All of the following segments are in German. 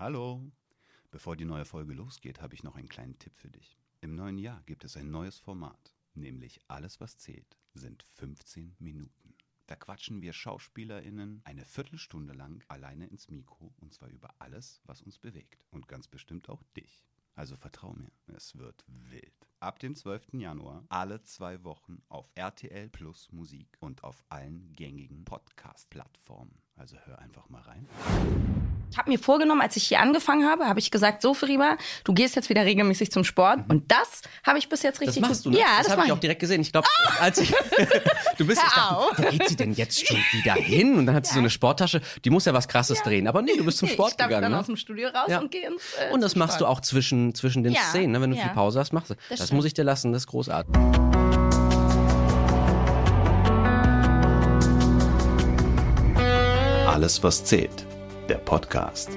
Hallo. Bevor die neue Folge losgeht, habe ich noch einen kleinen Tipp für dich. Im neuen Jahr gibt es ein neues Format, nämlich Alles, was zählt, sind 15 Minuten. Da quatschen wir SchauspielerInnen eine Viertelstunde lang alleine ins Mikro und zwar über alles, was uns bewegt. Und ganz bestimmt auch dich. Also vertrau mir, es wird wild. Ab dem 12. Januar alle zwei Wochen auf RTL Plus Musik und auf allen gängigen Podcast-Plattformen. Also hör einfach mal rein. Ich habe mir vorgenommen, als ich hier angefangen habe, habe ich gesagt, so Feriba, du gehst jetzt wieder regelmäßig zum Sport. Und das habe ich bis jetzt richtig Das machst du, ne? Ja, das, das, habe ich auch direkt gesehen. Ich glaube, als ich du bist, ich dachte, wo geht sie denn jetzt schon wieder hin? Und dann hat sie so eine Sporttasche. Die muss ja was Krasses drehen. Aber nee, du bist zum Sport ich gegangen. dann Ne? aus dem Studio raus Ja. und gehe ins äh, Und das machst du Sport. auch zwischen, zwischen den Ja, Szenen, ne? wenn du ja. viel Pause hast, machst du. Das, stimmt. muss ich dir lassen, das ist großartig. Alles, was zählt. Der Podcast.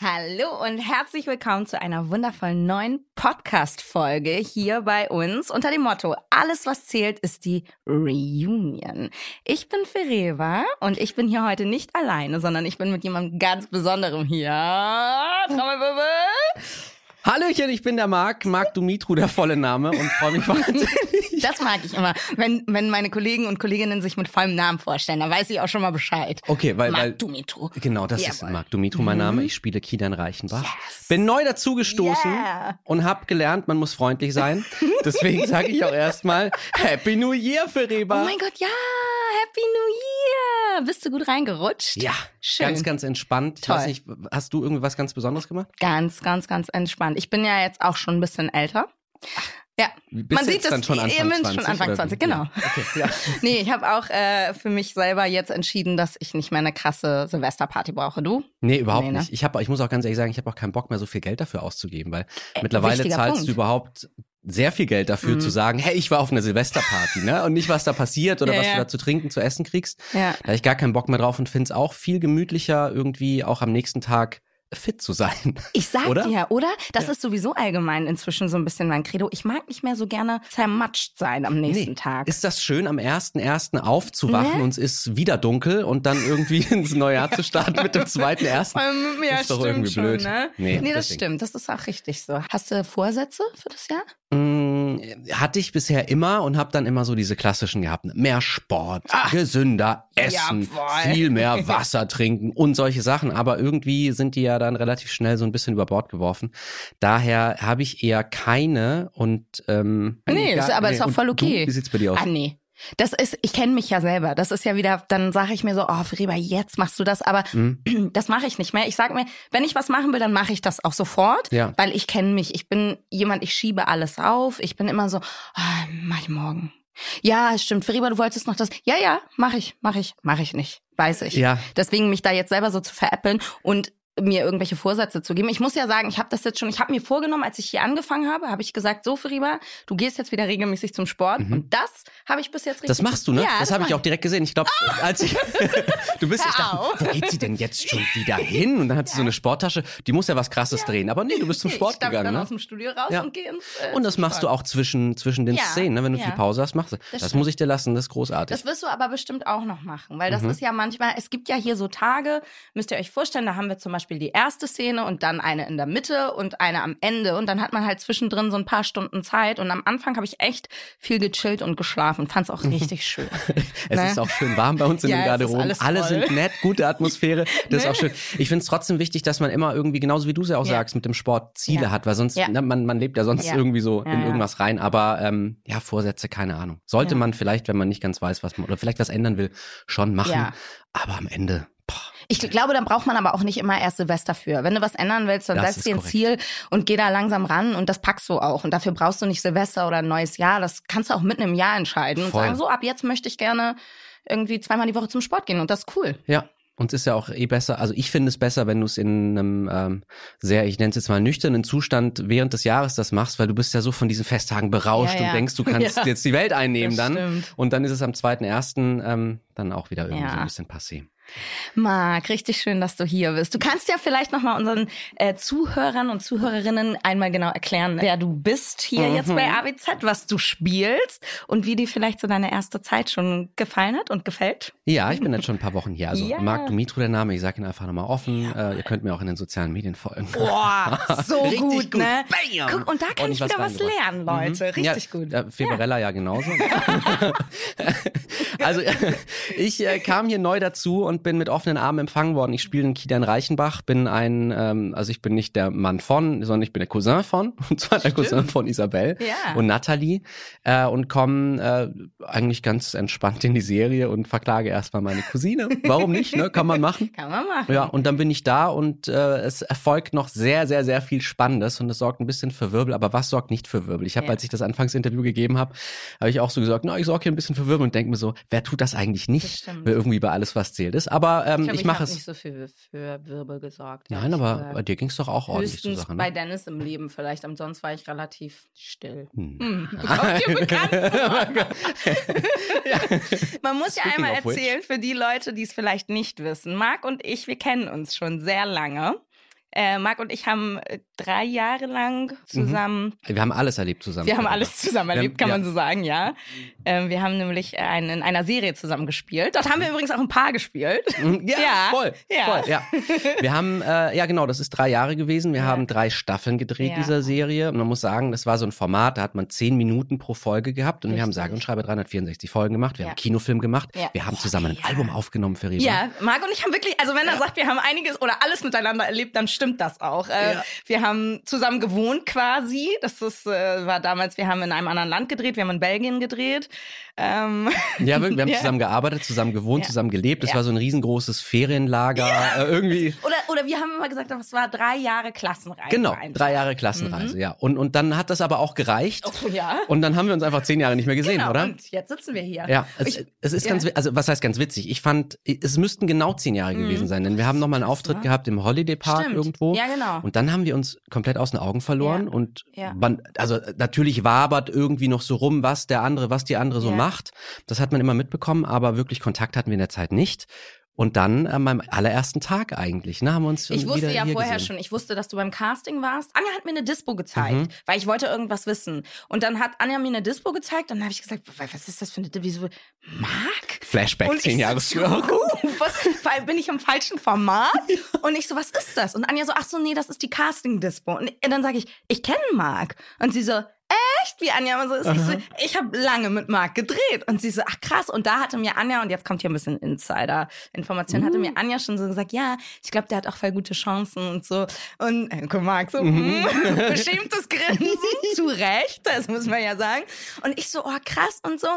Hallo und herzlich willkommen zu einer wundervollen neuen Podcast-Folge hier bei uns unter dem Motto Alles, was zählt, ist die Reunion. Ich bin Fereva und ich bin hier heute nicht alleine, sondern ich bin mit jemandem ganz Besonderem hier. Trommelwirbel. Hallöchen, ich bin der Marc, Marc Dumitru, der volle Name und freue mich wahnsinnig. Das mag ich immer, wenn, wenn meine Kollegen und Kolleginnen sich mit vollem Namen vorstellen. Da weiß ich auch schon mal Bescheid. Okay, weil, Marc weil Dumitru. Genau, das ist Jawohl. Marc Dumitru mein Name. Ich spiele Kidan Reichenbach. Bin neu dazugestoßen Yeah. und habe gelernt, man muss freundlich sein. Deswegen sage ich auch erstmal Happy New Year für Reba. Oh mein Gott, ja, Happy New Year. Bist du gut reingerutscht? ja, Schön. ganz, ganz entspannt. Ich Toll. weiß nicht, hast du irgendwie was ganz Besonderes gemacht? Ganz, ganz, ganz entspannt. Ich bin ja jetzt auch schon ein bisschen älter. Ja, Bist man sieht das schon Anfang eben 20, schon Anfang oder? 20, genau. Ja. Okay, ja. Nee, ich habe auch äh, für mich selber jetzt entschieden, dass ich nicht mehr eine krasse Silvesterparty brauche. Du? Nee, überhaupt Nee, ne? nicht. Ich, hab, ich muss auch ganz ehrlich sagen, ich habe auch keinen Bock mehr, so viel Geld dafür auszugeben, weil mittlerweile Äh, wichtiger zahlst Punkt. du überhaupt sehr viel Geld dafür Mhm. zu sagen, hey, ich war auf einer Silvesterparty, ne? Und nicht, was da passiert oder Ja, was ja. du da zu trinken, zu essen kriegst. Ja. Da hab ich gar keinen Bock mehr drauf und finde es auch viel gemütlicher, irgendwie auch am nächsten Tag fit zu sein. Ich sag Oder? dir, oder? Das Ja. ist sowieso allgemein inzwischen so ein bisschen mein Credo. Ich mag nicht mehr so gerne zermatscht sein am nächsten Nee. Tag. Ist das schön, am 1.1. aufzuwachen Ne? und es ist wieder dunkel und dann irgendwie ins neue Jahr zu starten mit dem zweiten ersten? Ähm, ja, Ist doch irgendwie schon, blöd. Ne? Nee, Nee, das deswegen. stimmt. Das ist auch richtig so. Hast du Vorsätze für das Jahr? Mm, hatte ich bisher immer und habe dann immer so diese klassischen gehabt. ne? Mehr Sport, gesünder essen, jawohl. viel mehr Wasser trinken und solche Sachen. Aber irgendwie sind die ja dann relativ schnell so ein bisschen über Bord geworfen. Daher habe ich eher keine und ähm, Nee, ist- aber ist auch voll okay. Du, wie sieht's bei dir aus? Ah, nee. Das ist, ich kenne mich ja selber. Das ist ja wieder, dann sage ich mir so, oh, Friba, jetzt machst du das, aber Mhm. das mache ich nicht mehr. Ich sag mir, wenn ich was machen will, dann mache ich das auch sofort, Ja. weil ich kenne mich. Ich bin jemand, ich schiebe alles auf. Ich bin immer so, ah, mach ich morgen. Ja, stimmt. Friba, du wolltest noch das. Ja, ja, mache ich, mache ich, mache ich nicht. Weiß ich. Ja. Deswegen mich da jetzt selber so zu veräppeln und mir irgendwelche Vorsätze zu geben. Ich muss ja sagen, ich habe das jetzt schon, ich habe mir vorgenommen, als ich hier angefangen habe, habe ich gesagt, so Feriba, du gehst jetzt wieder regelmäßig zum Sport und das habe ich bis jetzt richtig Mhm. Das machst du, ne? Ja, das habe mach ich auch direkt gesehen. Ich glaube, als ich du bist, ich Hör dachte, auf. wo geht sie denn jetzt schon wieder hin? Und dann hat sie so eine Sporttasche. Die muss ja was Krasses drehen. Aber nee, du bist zum Sport ich gegangen, dann ne? aus dem Studio raus Ja. und gehe ins äh, Und das machst du Sport. auch zwischen, zwischen den Ja, Szenen, ne? Wenn du ja. viel Pause hast, machst du. Das, stimmt. muss ich dir lassen, das ist großartig. Das wirst du aber bestimmt auch noch machen, weil das Mhm. ist ja manchmal, es gibt ja hier so Tage, müsst ihr euch vorstellen, da haben wir zum Beispiel die erste Szene und dann eine in der Mitte und eine am Ende und dann hat man halt zwischendrin so ein paar Stunden Zeit und am Anfang habe ich echt viel gechillt und geschlafen, fand's auch richtig schön. es ne? ist auch schön warm bei uns in Ja, den es ist Garderoben. alles Alle voll. sind nett, gute Atmosphäre. Das ist Ne? auch schön. Ich finde es trotzdem wichtig, dass man immer irgendwie, genauso wie du es ja auch Ja. sagst, mit dem Sport Ziele Ja. hat, weil sonst, ne, man, man lebt ja sonst irgendwie so in irgendwas rein. Aber ähm, ja, Vorsätze, keine Ahnung. Sollte man vielleicht, wenn man nicht ganz weiß, was man oder vielleicht was ändern will, schon machen. Aber am Ende, Ich glaube, dann braucht man aber auch nicht immer erst Silvester für. Wenn du was ändern willst, dann setz dir ein. Ziel und geh da langsam ran und das packst du auch. Und dafür brauchst du nicht Silvester oder ein neues Jahr. Das kannst du auch mitten im Jahr entscheiden und Voll. sagen, so ab jetzt möchte ich gerne irgendwie zweimal die Woche zum Sport gehen und das ist cool. Ja. Und es ist ja auch eh besser, also ich finde es besser, wenn du es in einem ähm, sehr, ich nenne es jetzt mal nüchternen Zustand während des Jahres das machst, weil du bist ja so von diesen Festtagen berauscht Ja, ja. und denkst, du kannst Ja. jetzt die Welt einnehmen Das dann. stimmt. Und dann ist es am 2.1. Ähm, dann auch wieder irgendwie so ein bisschen passé. Marc, richtig schön, dass du hier bist. Du kannst ja vielleicht noch mal unseren äh, Zuhörern und Zuhörerinnen einmal genau erklären, wer du bist hier Mhm. jetzt bei AWZ, was du spielst und wie dir vielleicht so deine erste Zeit schon gefallen hat und gefällt. Ja, ich bin jetzt schon ein paar Wochen hier. Also Ja. Marc Dumitru der Name, ich sage ihn einfach nochmal offen. Äh, ihr könnt mir auch in den sozialen Medien folgen. Boah, so gut, gut. ne? Bam! Guck, und da kann ich Ordentlich was wieder was lernen, Leute. Mhm. Richtig ja, gut. Äh, Feberella ja, genauso. also ich äh, kam hier neu dazu und bin mit offenen Armen empfangen worden. Ich spiele in Kilian Reichenbach, bin ein, ähm, also ich bin nicht der Mann von, sondern ich bin der Cousin von, und zwar der Cousin von Isabel Ja. und Nathalie äh, und komme äh, eigentlich ganz entspannt in die Serie und verklage erstmal meine Cousine. Warum nicht, ne? Kann man machen. Kann man machen. Ja, und dann bin ich da und äh, es erfolgt noch sehr, sehr, sehr viel Spannendes und es sorgt ein bisschen für Wirbel. Aber was sorgt nicht für Wirbel? Ich habe, Ja. als ich das Anfangsinterview gegeben habe, habe ich auch so gesagt, na, ich sorge hier ein bisschen für Wirbel und denke mir so, wer tut das eigentlich Das nicht, stimmt. wer irgendwie bei alles was zählt ist. Aber ähm, glaub, ich mache es. nicht so viel für Wirbel gesorgt. Nein, aber gesagt. bei dir ging es doch auch ordentlich zur Höchstens Sache. bei Ne? Dennis im Leben vielleicht. Ansonsten war ich relativ still. Hm. Hm. Man muss ja einmal erzählen für die Leute, die es vielleicht nicht wissen. Marc und ich, wir kennen uns schon sehr lange. Äh, Marc und ich haben äh, drei Jahre lang zusammen, Wir haben alles erlebt zusammen. wir haben alles zusammen Wir haben- erlebt, kann man ja. so sagen, ja. Ähm, wir haben nämlich ein, in einer Serie zusammen gespielt. Dort haben wir übrigens auch ein Paar gespielt. Mhm, Ja, Ja, voll, ja. voll, ja. Wir haben, äh, ja genau, das ist drei Jahre gewesen. Wir Ja. haben drei Staffeln gedreht dieser Serie. Und man muss sagen, das war so ein Format, da hat man zehn Minuten pro Folge gehabt. Und wir haben Richtig. sage und schreibe 364 Folgen gemacht. Wir haben Kinofilm gemacht. Wir haben zusammen ein. Album aufgenommen für Reba. Ja, Marc und ich haben wirklich, also wenn er sagt, wir haben einiges oder alles miteinander erlebt, dann stimmt das auch. Äh, Ja. Wir haben zusammen gewohnt quasi. Das ist, äh, war damals, wir haben in einem anderen Land gedreht, wir haben in Belgien gedreht. Ähm, Ja, wirklich, wir haben Ja. zusammen gearbeitet, zusammen gewohnt, Ja. zusammen gelebt. Das war so ein riesengroßes Ferienlager. Äh, irgendwie. oder, oder wir haben immer gesagt, es war drei Jahre Klassenreise. Genau, einfach. drei Jahre Klassenreise, ja. Und, und dann hat das aber auch gereicht. Oh, ja. Und dann haben wir uns einfach zehn Jahre nicht mehr gesehen, genau. oder? Und jetzt sitzen wir hier. Ja, es, Ich- es ist ganz, also was heißt ganz witzig? Ich fand, es müssten genau zehn Jahre gewesen sein, denn wir haben nochmal einen Auftritt ne? gehabt im Holiday Park Stimmt. Irgendwo. Ja, genau. Und dann haben wir uns komplett aus den Augen verloren Ja. und Ja. man, also natürlich wabert irgendwie noch so rum, was der andere, was die andere so Ja. macht. Das hat man immer mitbekommen, aber wirklich Kontakt hatten wir in der Zeit nicht. Und dann an meinem allerersten Tag eigentlich, ne, haben wir uns Ich wusste ja vorher gesehen. schon, ich wusste, dass du beim Casting warst. Anja hat mir eine Dispo gezeigt, Mhm. weil ich wollte irgendwas wissen. Und dann hat Anja mir eine Dispo gezeigt und dann habe ich gesagt, was ist das für eine Dispo? Wieso? Marc? Flashback Und zehn Jahre so, früher. "Oh, was, bin ich im falschen Format? Und ich so, was ist das? Und Anja so, ach so, nee, das ist die Casting-Dispo. Und dann sage ich, ich kenne Marc. Und sie so, echt? Wie Anja immer so ist. Ich, so, ich habe lange mit Marc gedreht. Und sie so, ach krass. Und da hatte mir Anja, und jetzt kommt hier ein bisschen Insider-Information, hatte Uh. mir Anja schon so gesagt, ja, ich glaube, der hat auch voll gute Chancen und so. Und äh, guck Marc so, mm, beschämtes Grinsen, zu Recht, das muss man ja sagen. Und ich so, oh krass und so.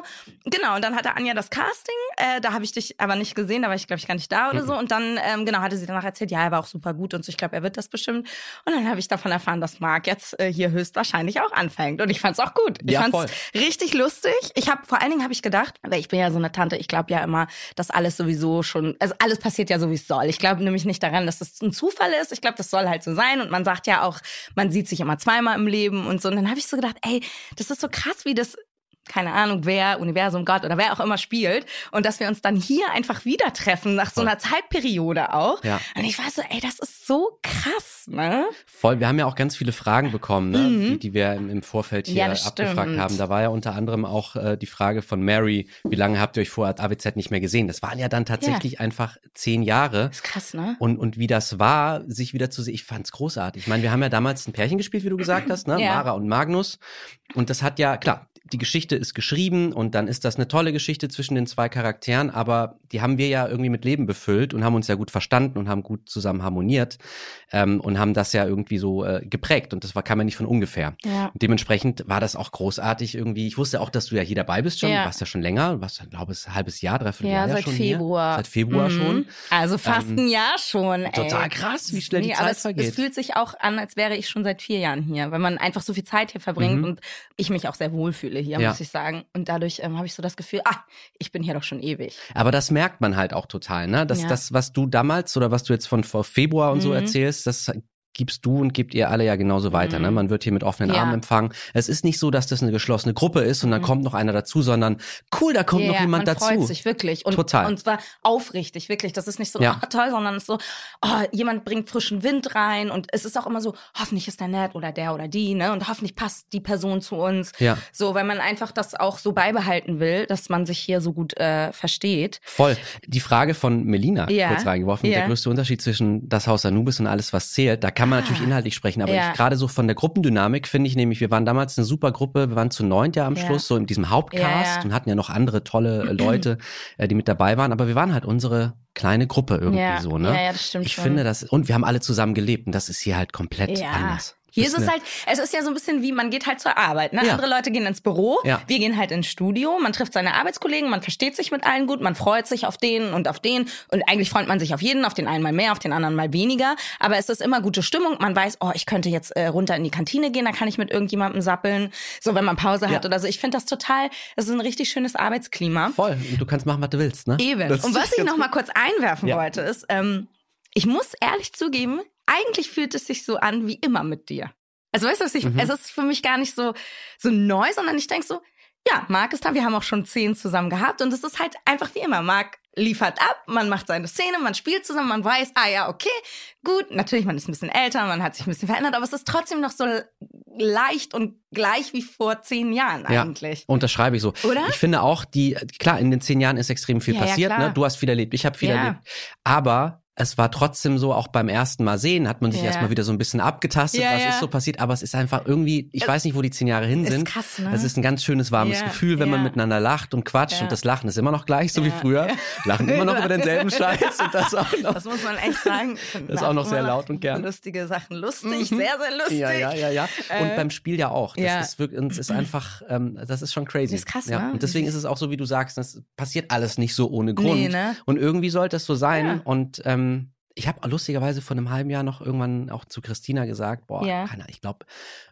Genau, und dann hatte Anja das Casting, äh, da habe ich dich aber nicht gesehen, da war ich, glaube ich, gar nicht da oder so. Und dann, ähm, genau, hatte sie danach erzählt, ja, er war auch super gut und so, ich glaube, er wird das bestimmt. Und dann habe ich davon erfahren, dass Marc jetzt äh, hier höchstwahrscheinlich auch anfängt. Und ich fand's auch gut. Ich Ja, fand's voll. richtig lustig. Ich habe vor allen Dingen habe ich gedacht, weil ich bin ja so eine Tante, ich glaube ja immer, dass alles sowieso schon, also alles passiert ja so, wie es soll. Ich glaube nämlich nicht daran, dass das ein Zufall ist. Ich glaube, das soll halt so sein. Und man sagt ja auch, man sieht sich immer zweimal im Leben und so. Und dann habe ich so gedacht, ey, das ist so krass, wie das keine Ahnung, wer, Universum, Gott oder wer auch immer spielt. Und dass wir uns dann hier einfach wieder treffen, nach so einer Zeitperiode auch. Ja. Und ich war so, ey, das ist so krass, ne? Voll, wir haben ja auch ganz viele Fragen bekommen, ne, Mhm. die, die wir im, Vorfeld hier Ja, abgefragt stimmt. haben. Da war ja unter anderem auch äh, die Frage von Mary, wie lange habt ihr euch vor AWZ nicht mehr gesehen? Das waren ja dann tatsächlich einfach zehn Jahre. Das ist krass, ne? Und, und wie das war, sich wieder zu sehen, ich fand's großartig. Ich meine, wir haben ja damals ein Pärchen gespielt, wie du gesagt hast, ne? Ja. Mara und Magnus. Und das hat ja, klar, die Geschichte ist geschrieben und dann ist das eine tolle Geschichte zwischen den zwei Charakteren, aber die haben wir ja irgendwie mit Leben befüllt und haben uns ja gut verstanden und haben gut zusammen harmoniert ähm, und haben das ja irgendwie so äh, geprägt und das war, kam ja nicht von ungefähr. Ja. Und dementsprechend war das auch großartig irgendwie. Ich wusste auch, dass du ja hier dabei bist schon. Ja. Du warst ja schon länger. Du warst, glaube ich, ein halbes Jahr, dreiviertel Ja, Jahr seit schon Februar. Hier. Seit Februar Mhm. schon. Also fast Ähm, ein Jahr schon. Ey. total krass, wie schnell die aber Zeit es, vergeht. Es fühlt sich auch an, als wäre ich schon seit vier Jahren hier, weil man einfach so viel Zeit hier verbringt Mhm. und ich mich auch sehr wohlfühle hier, Ja. muss ich sagen. Und dadurch ähm, habe ich so das Gefühl, ah, ich bin hier doch schon ewig. Aber das merkt man halt auch total, ne? Dass Ja. das, was du damals oder was du jetzt von vor Februar und so Mhm. erzählst, das gibst du und gebt ihr alle ja genauso weiter. Ne? Mhm. Man wird hier mit offenen Ja. Armen empfangen. Es ist nicht so, dass das eine geschlossene Gruppe ist und dann Mhm. kommt noch einer dazu, sondern cool, da kommt Ja, noch jemand man dazu. freut sich wirklich. Und, Total. Und zwar aufrichtig, wirklich. Das ist nicht so Ja. oh, toll, sondern es ist so, oh, jemand bringt frischen Wind rein und es ist auch immer so, hoffentlich ist der nett oder der oder die, ne? Und hoffentlich passt die Person zu uns. Ja. So, weil man einfach das auch so beibehalten will, dass man sich hier so gut äh, versteht. Voll. Die Frage von Melina Ja. kurz reingeworfen, Ja. der größte Unterschied zwischen das Haus Anubis und alles, was zählt, da kann man Ah. natürlich inhaltlich sprechen, aber Ja. gerade so von der Gruppendynamik finde ich nämlich, wir waren damals eine super Gruppe, wir waren zu neunt ja am Ja. Schluss, so in diesem Hauptcast Ja, und hatten ja noch andere tolle äh, Leute, äh, die mit dabei waren, aber wir waren halt unsere kleine Gruppe irgendwie so, ne? Ja, ja, das stimmt ich schon. finde das, und wir haben alle zusammen gelebt und das ist hier halt komplett anders. Hier ist es halt, es ist ja so ein bisschen wie, man geht halt zur Arbeit. Ne? Ja. Andere Leute gehen ins Büro, Ja. wir gehen halt ins Studio, man trifft seine Arbeitskollegen, man versteht sich mit allen gut, man freut sich auf den und auf den und eigentlich freut man sich auf jeden, auf den einen mal mehr, auf den anderen mal weniger. Aber es ist immer gute Stimmung, man weiß, oh, ich könnte jetzt äh, runter in die Kantine gehen, da kann ich mit irgendjemandem sappeln, so wenn man Pause hat Ja. oder so. Ich finde das total, das ist ein richtig schönes Arbeitsklima. Voll. Und du kannst machen, was du willst, ne? Eben. Das Und was ich noch mal kurz einwerfen Ja. wollte, ist, ähm, ich muss ehrlich zugeben, eigentlich fühlt es sich so an wie immer mit dir. Also weißt du, was ich, Mhm. es ist für mich gar nicht so, so neu, sondern ich denk so, ja, Marc ist da, wir haben auch schon zehn zusammen gehabt und es ist halt einfach wie immer. Marc liefert ab, man macht seine Szene, man spielt zusammen, man weiß, ah ja, okay, gut, natürlich, man ist ein bisschen älter, man hat sich ein bisschen verändert, aber es ist trotzdem noch so leicht und gleich wie vor zehn Jahren Ja. eigentlich. Unterschreibe ich so. Oder? Ich finde auch, die, klar, in den zehn Jahren ist extrem viel Ja, ja, passiert. klar. ne? Du hast viel erlebt, ich habe viel Ja. erlebt. Aber es war trotzdem so, auch beim ersten Mal sehen, hat man sich Ja. erstmal wieder so ein bisschen abgetastet, Ja, was ja. ist so passiert. Aber es ist einfach irgendwie, ich Es- weiß nicht, wo die zehn Jahre hin Ist sind. krass, ne? Es ist ein ganz schönes, warmes Gefühl, wenn man miteinander lacht und quatscht. Und das Lachen ist immer noch gleich, so wie früher. Lachen immer noch über denselben Scheiß. Und das auch noch. Das muss man echt sagen. Das ist auch noch sehr laut und gern. Lustige Sachen lustig, Mhm. sehr, sehr lustig. Ja, ja, ja, ja. Und Äh, beim Spiel ja auch. Das ist wirklich, es ist einfach, ähm, das ist schon crazy. Das ist krass, ne? Und deswegen ist es auch so, wie du sagst, das passiert alles nicht so ohne Grund. Nee, ne? Und irgendwie sollte es so sein. Und ähm, ich habe lustigerweise vor einem halben Jahr noch irgendwann auch zu Christina gesagt, boah, Ja. keine Ahnung, ich glaube,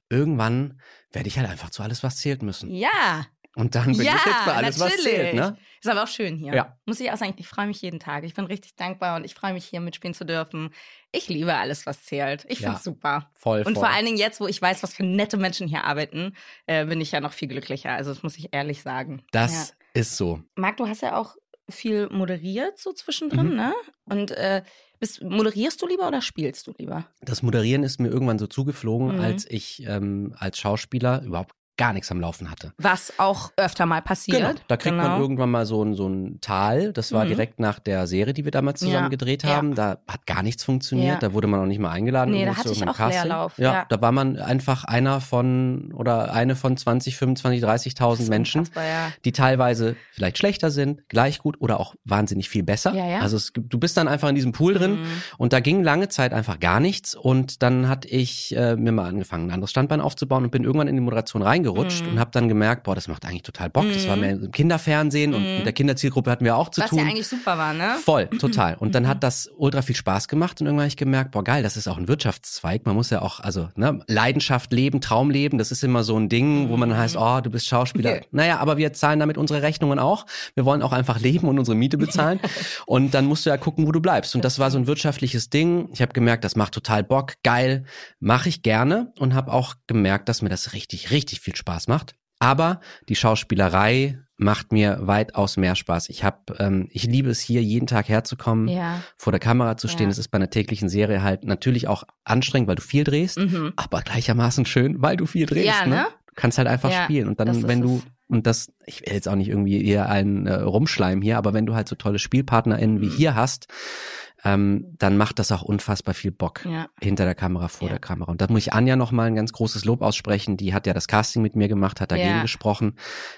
irgendwann werde ich halt einfach zu alles, was zählt müssen. Ja, Und dann bin ja, ich jetzt bei alles, was natürlich. zählt, ne? Ist aber auch schön hier. Ja. Muss ich auch sagen, ich freue mich jeden Tag. Ich bin richtig dankbar und ich freue mich hier mitspielen zu dürfen. Ich liebe alles, was zählt. Ich Ja. finde es super. Voll, Und voll. vor allen Dingen jetzt, wo ich weiß, was für nette Menschen hier arbeiten, äh, bin ich ja noch viel glücklicher. Also das muss ich ehrlich sagen. das Ja. ist so. Marc, du hast ja auch viel moderiert so zwischendrin, Mhm. ne? Und äh, bist, moderierst du lieber oder spielst du lieber? Das Moderieren ist mir irgendwann so zugeflogen, Mhm. als ich ähm, als Schauspieler überhaupt gar nichts am Laufen hatte. Was auch öfter mal passiert. Genau. Da kriegt man Genau. irgendwann mal so ein, so ein Tal. Das war Mhm. direkt nach der Serie, die wir damals zusammen Ja. gedreht Ja. haben. Da hat gar nichts funktioniert. Ja. Da wurde man auch nicht mal eingeladen. Nee, da hatte ich auch Casting. Leerlauf, Ja, ja. da war man einfach einer von oder eine von 20, 25, 30.000 Menschen, ja. die teilweise vielleicht schlechter sind, gleich gut oder auch wahnsinnig viel besser. Ja, ja. Also es du bist dann einfach in diesem Pool drin Mhm. und da ging lange Zeit einfach gar nichts. Und dann hatte ich äh, mir mal angefangen, ein anderes Standbein aufzubauen und bin irgendwann in die Moderation reingerutscht Mhm. und habe dann gemerkt, boah, das macht eigentlich total Bock. Das war Mhm. mehr im Kinderfernsehen und Mhm. mit der Kinderzielgruppe hatten wir auch zu Was tun. ja eigentlich super war, ne? Voll, total. Und dann Mhm. hat das ultra viel Spaß gemacht und irgendwann habe ich gemerkt, boah geil, das ist auch ein Wirtschaftszweig. Man muss ja auch, also ne, Leidenschaft leben, Traum leben, das ist immer so ein Ding, wo man heißt, oh, du bist Schauspieler. Okay. Naja, aber wir zahlen damit unsere Rechnungen auch. Wir wollen auch einfach leben und unsere Miete bezahlen. und dann musst du ja gucken, wo du bleibst. Und das war so ein wirtschaftliches Ding. Ich habe gemerkt, das macht total Bock, geil, mache ich gerne und habe auch gemerkt, dass mir das richtig, richtig viel Spaß macht. Aber die Schauspielerei macht mir weitaus mehr Spaß. Ich habe, ähm, ich liebe es hier jeden Tag herzukommen, Ja. vor der Kamera zu stehen. Ja. Es ist bei einer täglichen Serie halt natürlich auch anstrengend, weil du viel drehst, Mhm. aber gleichermaßen schön, weil du viel drehst. Ja, ne? Du kannst halt einfach Ja, spielen und dann, wenn du es. und das, ich will jetzt auch nicht irgendwie eher einen äh, Rumschleim hier, aber wenn du halt so tolle SpielpartnerInnen wie Mhm. hier hast, ähm, dann macht das auch unfassbar viel Bock Ja. hinter der Kamera, vor Ja. der Kamera. Und da muss ich Anja noch mal ein ganz großes Lob aussprechen. Die hat ja das Casting mit mir gemacht, hat dagegen Ja. gesprochen.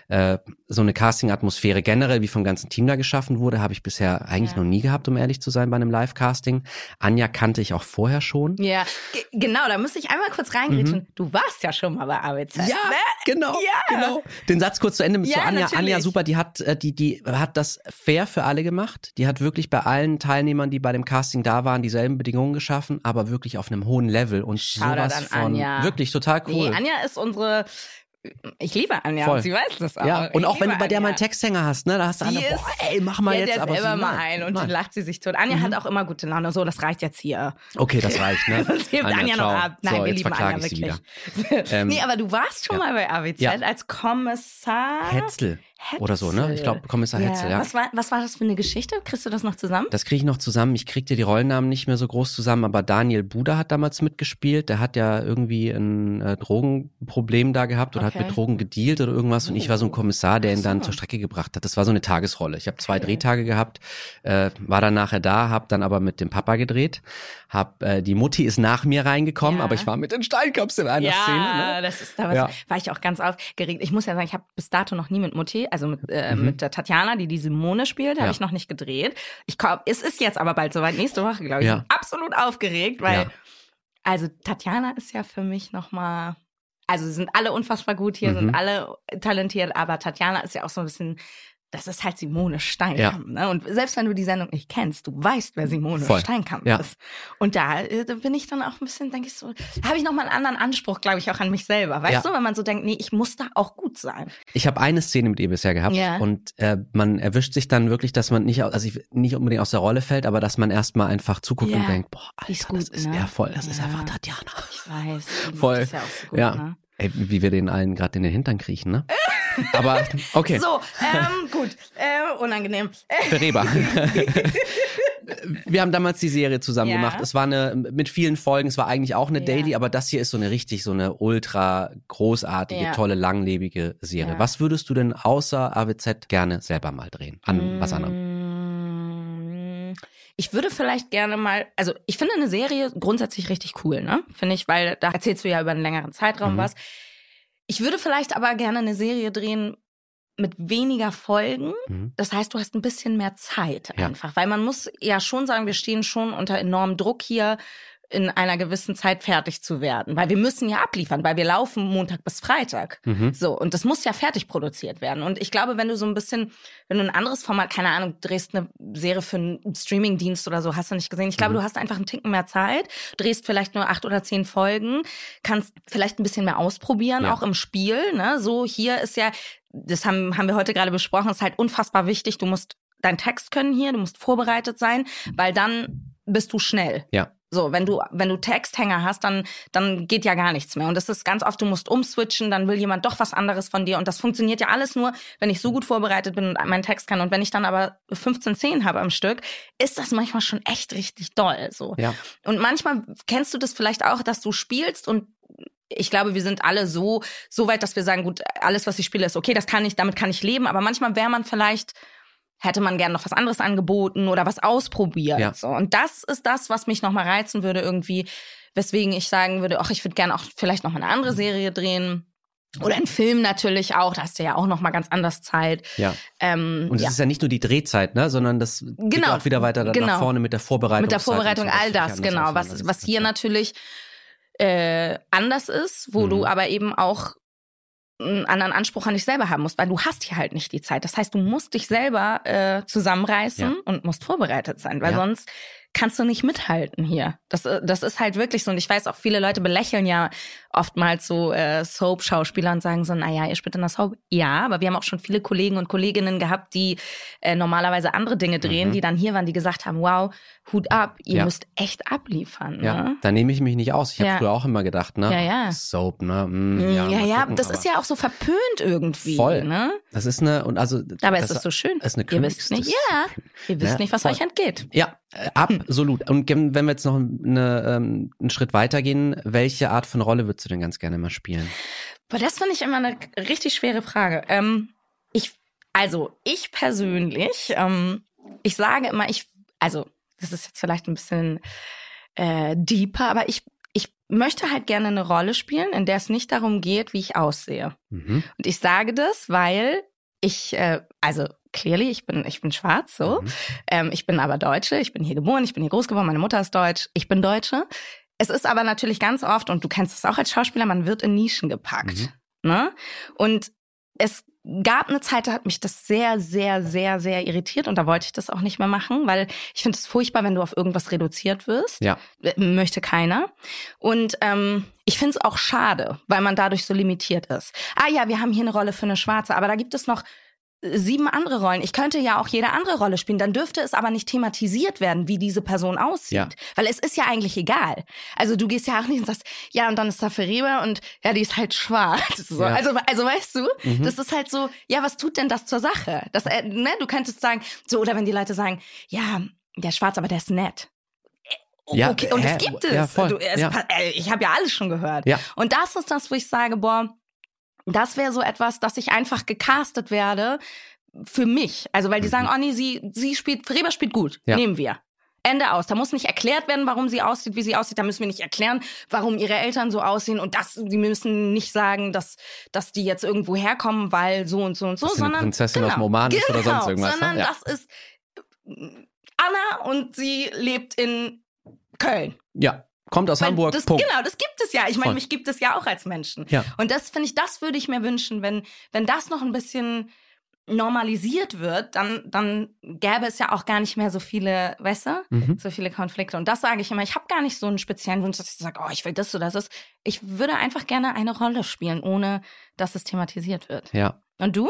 Äh, so eine Casting-Atmosphäre generell, wie vom ganzen Team da geschaffen wurde, habe ich bisher eigentlich noch nie gehabt, um ehrlich zu sein, bei einem Live-Casting. Anja kannte ich auch vorher schon. Ja, Ge- genau, da müsste ich einmal kurz reingrätschen. Du warst ja schon mal bei AWZ. Mhm. Ja, ne? genau, Ja. genau. Den Satz kurz zu Ende mit zu Anja. natürlich. Anja, super, die hat, äh, die, die hat das fair für alle gemacht. Die hat wirklich bei allen Teilnehmern, die bei dem Casting da waren, dieselben Bedingungen geschaffen, aber wirklich auf einem hohen Level und Shoutout sowas von Anja. wirklich total cool. Nee, Anja ist unsere ich liebe Anja, Voll. und sie weiß das auch. Ja, und Ich auch wenn du bei der mal einen Anja. Texthänger hast, ne, da hast du alle, boah, ey, mach mal jetzt, aber immer sie, mal ein und nein. dann lacht sie sich tot. Anja Mhm. hat auch immer gute Laune. So, das reicht jetzt hier. Okay, das reicht, ne? Das hebt Anja, noch ciao. ab. Nein, so, wir lieben Anja wirklich. Ähm, nee, aber du warst schon ja. mal bei AWZ Ja. als Kommissar. Hetzel oder so, ne? Ich glaube, Kommissar Hetzel, ja. Was war, was war das für eine Geschichte? Kriegst du das noch zusammen? Das kriege ich noch zusammen. Ich kriegte die Rollennamen nicht mehr so groß zusammen, aber Daniel Buda hat damals mitgespielt. Der hat ja irgendwie ein äh, Drogenproblem da gehabt oder Okay. hat mit Drogen gedealt oder irgendwas. Und ich war so ein Kommissar, der ihn dann zur Strecke gebracht hat. Das war so eine Tagesrolle. Ich habe zwei Okay. Drehtage gehabt, äh, war dann nachher da, habe dann aber mit dem Papa gedreht. Hab, äh, die Mutti ist nach mir reingekommen, Ja. aber ich war mit den Steinköpfen in einer ja, Szene. Ne? das ist da was. Ja. War ich auch ganz aufgeregt. Ich muss ja sagen, ich habe bis dato noch nie mit Mutti, also mit, äh, Mhm. mit der Tatjana, die die Simone spielt, habe Ja. ich noch nicht gedreht. Ich komm, es ist jetzt aber bald soweit, nächste Woche, glaube ich. Ja. Absolut aufgeregt, weil Ja. also Tatjana ist ja für mich noch mal also sie sind alle unfassbar gut hier, Mhm. sind alle talentiert, aber Tatjana ist ja auch so ein bisschen das ist halt Simone Steinkamp. Ne? Und selbst wenn du die Sendung nicht kennst, du weißt, wer Simone Voll. Steinkamp Ja. ist. Und da, äh, da bin ich dann auch ein bisschen, denke ich so, habe ich noch mal einen anderen Anspruch, glaube ich, auch an mich selber. Weißt Ja. du, wenn man so denkt, nee, ich muss da auch gut sein. Ich habe eine Szene mit ihr bisher gehabt Ja. und äh, man erwischt sich dann wirklich, dass man nicht, also ich, nicht unbedingt aus der Rolle fällt, aber dass man erstmal einfach zuguckt Ja. und denkt, boah, Die ist Alter, das gut, ist ne? ja voll, das ist Ja. einfach Tatjana. Ich weiß. Voll. Das ja, auch so gut, Ja. Ne? Ey, wie wir den allen gerade in den Hintern kriechen, ne? Aber okay, So, ähm, gut, äh, unangenehm. Reba. Wir haben damals die Serie zusammen Ja. gemacht. Es war eine mit vielen Folgen, es war eigentlich auch eine Ja. Daily, aber das hier ist so eine richtig so eine ultra großartige, Ja. tolle, langlebige Serie. Was würdest du denn außer AWZ gerne selber mal drehen? An was anderem? anderem? Ich würde vielleicht gerne mal, also ich finde eine Serie grundsätzlich richtig cool, ne? Finde ich, weil da erzählst du ja über einen längeren Zeitraum Mhm. was. Ich würde vielleicht aber gerne eine Serie drehen mit weniger Folgen. Mhm. Das heißt, du hast ein bisschen mehr Zeit Ja. einfach. Weil man muss ja schon sagen, wir stehen schon unter enormem Druck hier in einer gewissen Zeit fertig zu werden. Weil wir müssen ja abliefern, weil wir laufen Montag bis Freitag. Mhm. So, und das muss ja fertig produziert werden. Und ich glaube, wenn du so ein bisschen, wenn du ein anderes Format, keine Ahnung, drehst eine Serie für einen Streamingdienst oder so, hast du nicht gesehen. Ich glaube, Mhm. du hast einfach einen Ticken mehr Zeit, drehst vielleicht nur acht oder zehn Folgen, kannst vielleicht ein bisschen mehr ausprobieren, Ja. auch im Spiel. Ne? So, hier ist ja, das haben, haben wir heute gerade besprochen, ist halt unfassbar wichtig. Du musst deinen Text können hier, du musst vorbereitet sein, weil dann bist du schnell. Ja. So, wenn du, wenn du Texthänger hast, dann, dann geht ja gar nichts mehr. Und das ist ganz oft, du musst umswitchen, dann will jemand doch was anderes von dir. Und das funktioniert ja alles nur, wenn ich so gut vorbereitet bin und meinen Text kann. Und wenn ich dann aber 15 Szenen habe am Stück, ist das manchmal schon echt richtig doll. So. Ja. Und manchmal kennst du das vielleicht auch, dass du spielst und ich glaube, wir sind alle so, so weit, dass wir sagen, gut, alles, was ich spiele, ist okay, das kann ich, damit kann ich leben. Aber manchmal wäre man vielleicht, hätte man gern noch was anderes angeboten oder was ausprobiert. Ja. So. Und das ist das, was mich nochmal reizen würde, irgendwie, weswegen ich sagen würde, ach, ich würde gerne auch vielleicht noch mal eine andere Serie drehen. Oder einen Film natürlich auch, da hast du ja auch noch mal ganz anders Zeit. Ja. Ähm, Und es ja. ist ja nicht nur die Drehzeit, ne, sondern das geht Genau, auch wieder weiter dann nach genau. vorne mit der Vorbereitung. mit der Vorbereitung, all das, genau. Was, was hier natürlich äh, anders ist, wo Mhm. du aber eben auch einen anderen Anspruch an dich selber haben musst, weil du hast hier halt nicht die Zeit. Das heißt, du musst dich selber äh, zusammenreißen Ja. und musst vorbereitet sein, weil Ja. sonst kannst du nicht mithalten hier. Das, äh, das ist halt wirklich so. Und ich weiß auch, viele Leute belächeln ja oftmals so äh, Soap-Schauspieler und sagen so, naja, ihr spielt in der Soap. Ja, aber wir haben auch schon viele Kollegen und Kolleginnen gehabt, die äh, normalerweise andere Dinge drehen, Mhm. die dann hier waren, die gesagt haben, wow, Hut ab, ihr Ja. müsst echt abliefern. Ja, Ne? da nehme ich mich nicht aus. Ich habe Ja. früher auch immer gedacht, ne? Ja, ja. Soap, ne? Mm, Ja, ja, mal gucken, das ist ja auch so verpönt irgendwie. Voll. Ne? Das ist eine, und also. Dabei das ist es so schön. ist eine ihr wisst nicht, ja, ihr wisst Ja, nicht, was voll. euch entgeht. Ja, absolut. Und wenn wir jetzt noch eine, ähm, einen Schritt weitergehen, welche Art von Rolle würdest du denn ganz gerne mal spielen? Aber das finde ich immer eine richtig schwere Frage. Ähm, ich, also ich persönlich, ähm, ich sage immer, ich, also das ist jetzt vielleicht ein bisschen äh, deeper, aber ich, ich möchte halt gerne eine Rolle spielen, in der es nicht darum geht, wie ich aussehe. Mhm. Und ich sage das, weil ich, äh, also clearly, ich bin, ich bin schwarz, so. Mhm. Ähm, ich bin aber Deutsche, ich bin hier geboren, ich bin hier groß geworden, meine Mutter ist deutsch, ich bin Deutsche. Es ist aber natürlich ganz oft, und du kennst es auch als Schauspieler, man wird in Nischen gepackt. Mhm. Ne? Und es gab eine Zeit, da hat mich das sehr, sehr, sehr, sehr irritiert und da wollte ich das auch nicht mehr machen, weil ich finde es furchtbar, wenn du auf irgendwas reduziert wirst. Ja. Äh, Möchte keiner. Und ähm, ich finde es auch schade, weil man dadurch so limitiert ist. Ah ja, wir haben hier eine Rolle für eine Schwarze, aber da gibt es noch sieben andere Rollen. Ich könnte ja auch jede andere Rolle spielen. Dann dürfte es aber nicht thematisiert werden, wie diese Person aussieht. Ja. Weil es ist ja eigentlich egal. Also du gehst ja auch nicht und sagst, ja, und dann ist da Ferreira und ja, die ist halt schwarz. So. Ja. Also, also weißt du, Mhm. das ist halt so, ja, was tut denn das zur Sache? Das, äh, ne, du könntest sagen, so, oder wenn die Leute sagen, ja, der ist schwarz, aber der ist nett. Ja, okay, und hä? das gibt es. Ja, voll. Du, es Ja. äh, Ich habe ja alles schon gehört. Ja. Und das ist das, wo ich sage, boah, das wäre so etwas, dass ich einfach gecastet werde für mich. Also weil die sagen, oh nee, sie, sie spielt, Freber spielt gut, Mhm. Ja. nehmen wir. Ende aus. Da muss nicht erklärt werden, warum sie aussieht, wie sie aussieht. Da müssen wir nicht erklären, warum ihre Eltern so aussehen. Und das, die müssen nicht sagen, dass, dass die jetzt irgendwo herkommen, weil so und so und so, sie eine sondern Prinzessin aus dem Oman ist oder sonst irgendwas, ne? Sondern Ja. das ist äh, Anna und sie lebt in Köln. Ja. Kommt aus Weil Hamburg. Das, Punkt. Genau, das gibt es ja. Ich meine, mich gibt es ja auch als Menschen. Ja. Und das finde ich, das würde ich mir wünschen, wenn, wenn das noch ein bisschen normalisiert wird, dann, dann gäbe es ja auch gar nicht mehr so viele, weißt du, Mhm. so viele Konflikte. Und das sage ich immer. Ich habe gar nicht so einen speziellen Wunsch, dass ich sage, oh, ich will das oder das. Ich würde einfach gerne eine Rolle spielen, ohne dass es thematisiert wird. Ja. Und du?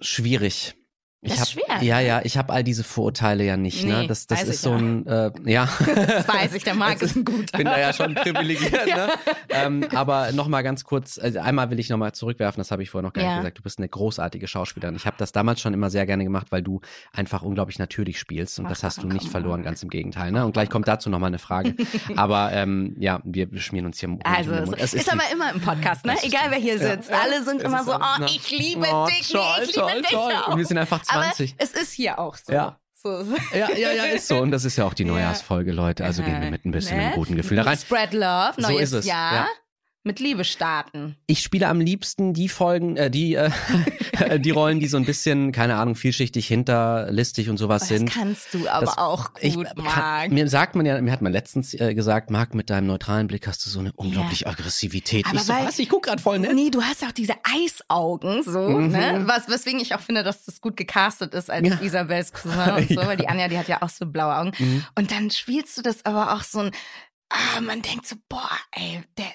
Schwierig. Ich Das hab, ist schwer, Ja, ne? ja, ich habe all diese Vorurteile ja nicht. ne? Nee, Das, das weiß ist ich so ja. ein, äh, ja. Das weiß ich, der Marc ist ein guter. bin da ja schon privilegiert, ne? Ähm, aber nochmal ganz kurz, also einmal will ich nochmal zurückwerfen, das habe ich vorher noch gar Ja. nicht gesagt. Du bist eine großartige Schauspielerin. Ich habe das damals schon immer sehr gerne gemacht, weil du einfach unglaublich natürlich spielst und Ach, das hast du nicht verloren, ganz im Gegenteil. Ne? Und gleich kommt dazu nochmal eine Frage. aber ähm, ja, wir schmieren uns hier Also, es ist, Es aber immer im Podcast, ne? Das ist- Egal wer hier Ja. sitzt. Alle sind Es immer ist so, oh, na. ich liebe Oh, dich, toll, ich liebe toll, dich toll. auch. Und wir sind einfach 20. Aber es ist hier auch so. Ja. so. Ja, ja, ja, ist so. Und das ist ja auch die Ja. Neujahrsfolge, Leute. Also gehen wir mit ein bisschen Ne? einem guten Gefühl da rein. Spread Love, So neues ist es, Jahr. ja. Mit Liebe starten. Ich spiele am liebsten die Folgen, äh, die, äh, die Rollen, die so ein bisschen, keine Ahnung, vielschichtig, hinterlistig und sowas Das sind. kannst du aber Das- auch Ich gut, kann, Marc. mir sagt man ja, mir hat man letztens äh, gesagt, Marc, mit deinem neutralen Blick hast du so eine unglaubliche Aggressivität. Aber ich so, weil- was? Ich guck grad voll nett. Nee, du hast auch diese Eisaugen, so, Mhm. ne? Was, weswegen ich auch finde, dass das gut gecastet ist als Ja. Isabels Cousin und so, Ja. weil die Anja, die hat ja auch so blaue Augen. Mhm. Und dann spielst du das aber auch so ein, ah, man denkt so, boah, ey, der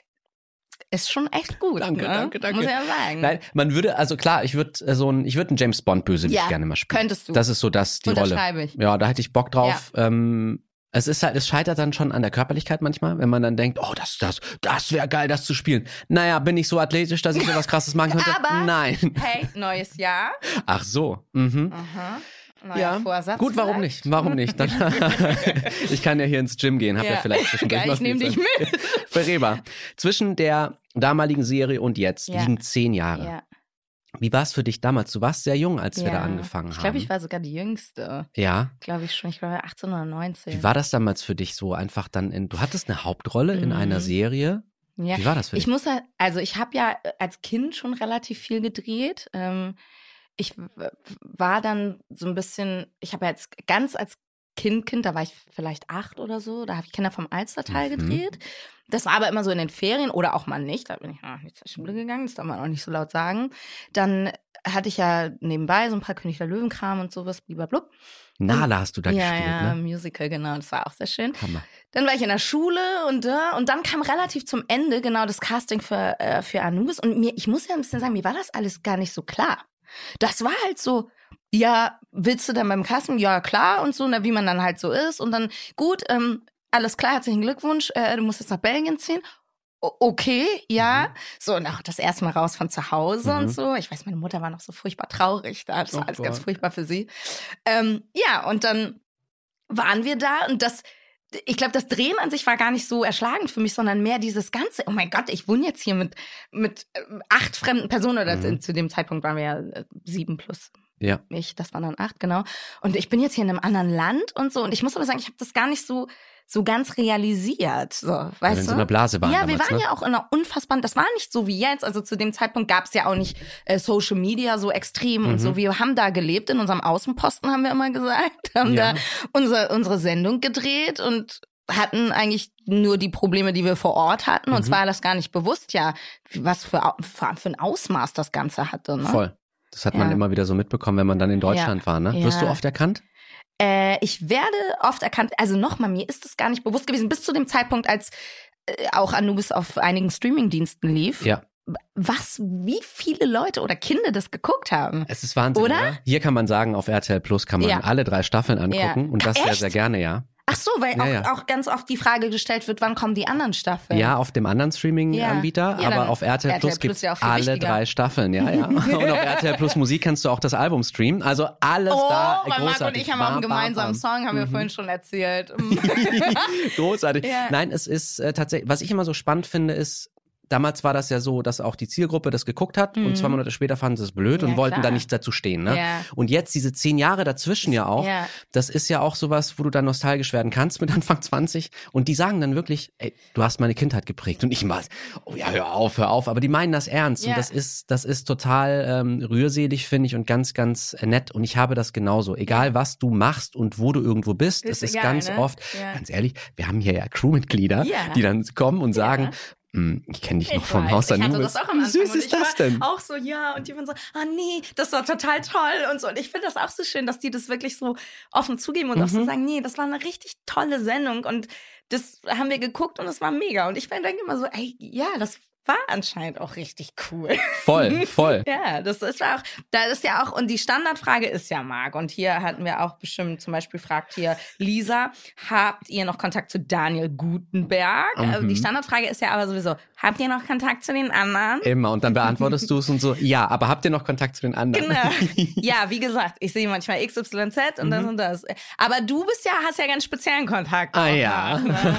ist schon echt gut. Danke, ne? danke, danke. Muss ich ja sagen. Nein, man würde, also klar, ich würde äh, so ein, ich würde einen James Bond Bösewicht Ja, gerne mal spielen. könntest du. Das ist so das, die Rolle. Ich. Ja, da hätte ich Bock drauf. Ähm, es ist halt, es scheitert dann schon an der Körperlichkeit manchmal, wenn man dann denkt, oh, das, das, das wäre geil, das zu spielen. Naja, bin ich so athletisch, dass ich sowas krasses machen könnte? Aber- Nein. Hey, neues Jahr. Ach so. Mhm. Aha. Neuer Ja, Vorsatz. gut, warum vielleicht? nicht? Warum nicht? Dann, ich kann ja hier ins Gym gehen, hab ja, Ja. vielleicht zwischendurch Geil, ich nehm viel dich Zeit. Bereba. Zwischen der damaligen Serie und jetzt Ja. liegen zehn Jahre. Ja. Wie war es für dich damals? Du warst sehr jung, als wir da angefangen Ich haben. glaube, ich war sogar die Jüngste. ja. Glaube ich schon. Ich glaube 18 oder 19. Wie war das damals für dich so einfach dann in, du hattest eine Hauptrolle in Mhm. einer Serie? ja. Wie war das für dich? Ich muss halt, also ich habe ja als Kind schon relativ viel gedreht. Ähm, ich war dann so ein bisschen, ich habe ja jetzt ganz als Kind, Kind, da war ich vielleicht acht oder so, da habe ich Kinder vom Alstertal Mhm. gedreht. Das war aber immer so in den Ferien oder auch mal nicht. Da bin ich noch nicht zur Schule gegangen, das darf man auch nicht so laut sagen. Dann hatte ich ja nebenbei so ein paar König der Löwenkram und sowas, blub. Nala hast du da ja, gespielt, ja, ne? Musical, genau, das war auch sehr schön. Hammer. Dann war ich in der Schule und da und dann kam relativ zum Ende genau das Casting für äh, für Anubis und mir ich muss ja ein bisschen sagen, mir war das alles gar nicht so klar. Das war halt so ja, willst du dann beim Casting? Ja, klar und so, ne, wie man dann halt so ist und dann gut, ähm, alles klar, herzlichen Glückwunsch, äh, du musst jetzt nach Belgien ziehen. O okay, ja. Mhm. So, und auch das erste Mal raus von zu Hause Mhm. und so. Ich weiß, meine Mutter war noch so furchtbar traurig da. Das war Oh alles ganz furchtbar für sie. Ähm, ja, und dann waren wir da und das, ich glaube, das Drehen an sich war gar nicht so erschlagend für mich, sondern mehr dieses Ganze, oh mein Gott, ich wohne jetzt hier mit, mit ähm, acht fremden Personen oder Mhm. zu, zu dem Zeitpunkt waren wir ja äh, sieben plus Ja. ich, das waren dann acht, genau. Und ich bin jetzt hier in einem anderen Land und so. Und ich muss aber sagen, ich habe das gar nicht so, so ganz realisiert. So, Weil wir weißt in du? so einer Blase waren ja, wir damals, waren ne? ja auch in einer unfassbaren, das war nicht so wie jetzt. Also zu dem Zeitpunkt gab es ja auch nicht äh, Social Media so extrem und Mhm. so. Wir haben da gelebt, in unserem Außenposten haben wir immer gesagt, haben Ja. da unsere, unsere Sendung gedreht und hatten eigentlich nur die Probleme, die wir vor Ort hatten. Mhm. Uns war das gar nicht bewusst, ja, was für, für, ein Ausmaß das Ganze hatte. Ne? Voll. Das hat man Ja. immer wieder so mitbekommen, wenn man dann in Deutschland war, ne? Ja. Wirst du oft erkannt? Äh, ich werde oft erkannt, also nochmal, mir ist das gar nicht bewusst gewesen, bis zu dem Zeitpunkt, als äh, auch Anubis auf einigen Streamingdiensten lief. Ja. Was, wie viele Leute oder Kinder das geguckt haben. Es ist Wahnsinn, Oder? oder? Hier kann man sagen, auf RTL Plus kann man Ja. alle drei Staffeln angucken Ja. und das Ach, sehr, echt? sehr gerne, ja. Ach so, weil Ja, auch, ja. auch ganz oft die Frage gestellt wird, wann kommen die anderen Staffeln? Ja, auf dem anderen Streaming-Anbieter, Ja, aber auf RTL, RTL Plus auch viel alle wichtiger. drei Staffeln, ja, ja. Und auf RTL Plus Musik kannst du auch das Album streamen. Also alles Oh, da. weil Marco und großartig. ich haben auch einen gemeinsamen. Song, haben wir Mhm. vorhin schon erzählt. Großartig. Ja. Nein, es ist äh, tatsächlich, was ich immer so spannend finde, ist, damals war das ja so, dass auch die Zielgruppe das geguckt hat Mhm. und zwei Monate später fanden sie es blöd Ja, und wollten klar. da nicht dazu stehen. Ne? Ja. Und jetzt diese zehn Jahre dazwischen ja auch, Ja. das ist ja auch sowas, wo du dann nostalgisch werden kannst mit Anfang 20 und die sagen dann wirklich, ey, du hast meine Kindheit geprägt und ich mal, oh ja, hör auf, hör auf, aber die meinen das ernst und das ist, das ist total ähm, rührselig, finde ich und ganz, ganz äh, nett und ich habe das genauso, egal was du machst und wo du irgendwo bist, Ist es ist egal, ganz ne? oft, ganz ehrlich, wir haben hier ja Crewmitglieder, die dann kommen und sagen, Ja. "Hm, ich kenne dich noch Ich vom weiß, Haus das auch am Wie süß ist das denn? Auch so, ja, und die waren so, ah nee, das war total toll und so. Und ich finde das auch so schön, dass die das wirklich so offen zugeben und auch so Mhm. sagen, nee, das war eine richtig tolle Sendung und das haben wir geguckt und es war mega. Und ich denke immer so, ey, ja, das war anscheinend auch richtig cool. Voll, voll. Ja, das ist auch, da ist ja auch, und die Standardfrage ist ja, Marc, und hier hatten wir auch bestimmt, zum Beispiel fragt hier Lisa, habt ihr noch Kontakt zu Daniel Gutenberg? Also Mhm. die Standardfrage ist ja aber sowieso, habt ihr noch Kontakt zu den anderen? Immer. Und dann beantwortest du es und so, ja, aber habt ihr noch Kontakt zu den anderen? Genau. Ja, wie gesagt, ich sehe manchmal XYZ und das und das. Aber du bist ja, hast ja ganz speziellen Kontakt. Mhm. Ah, ja. ne?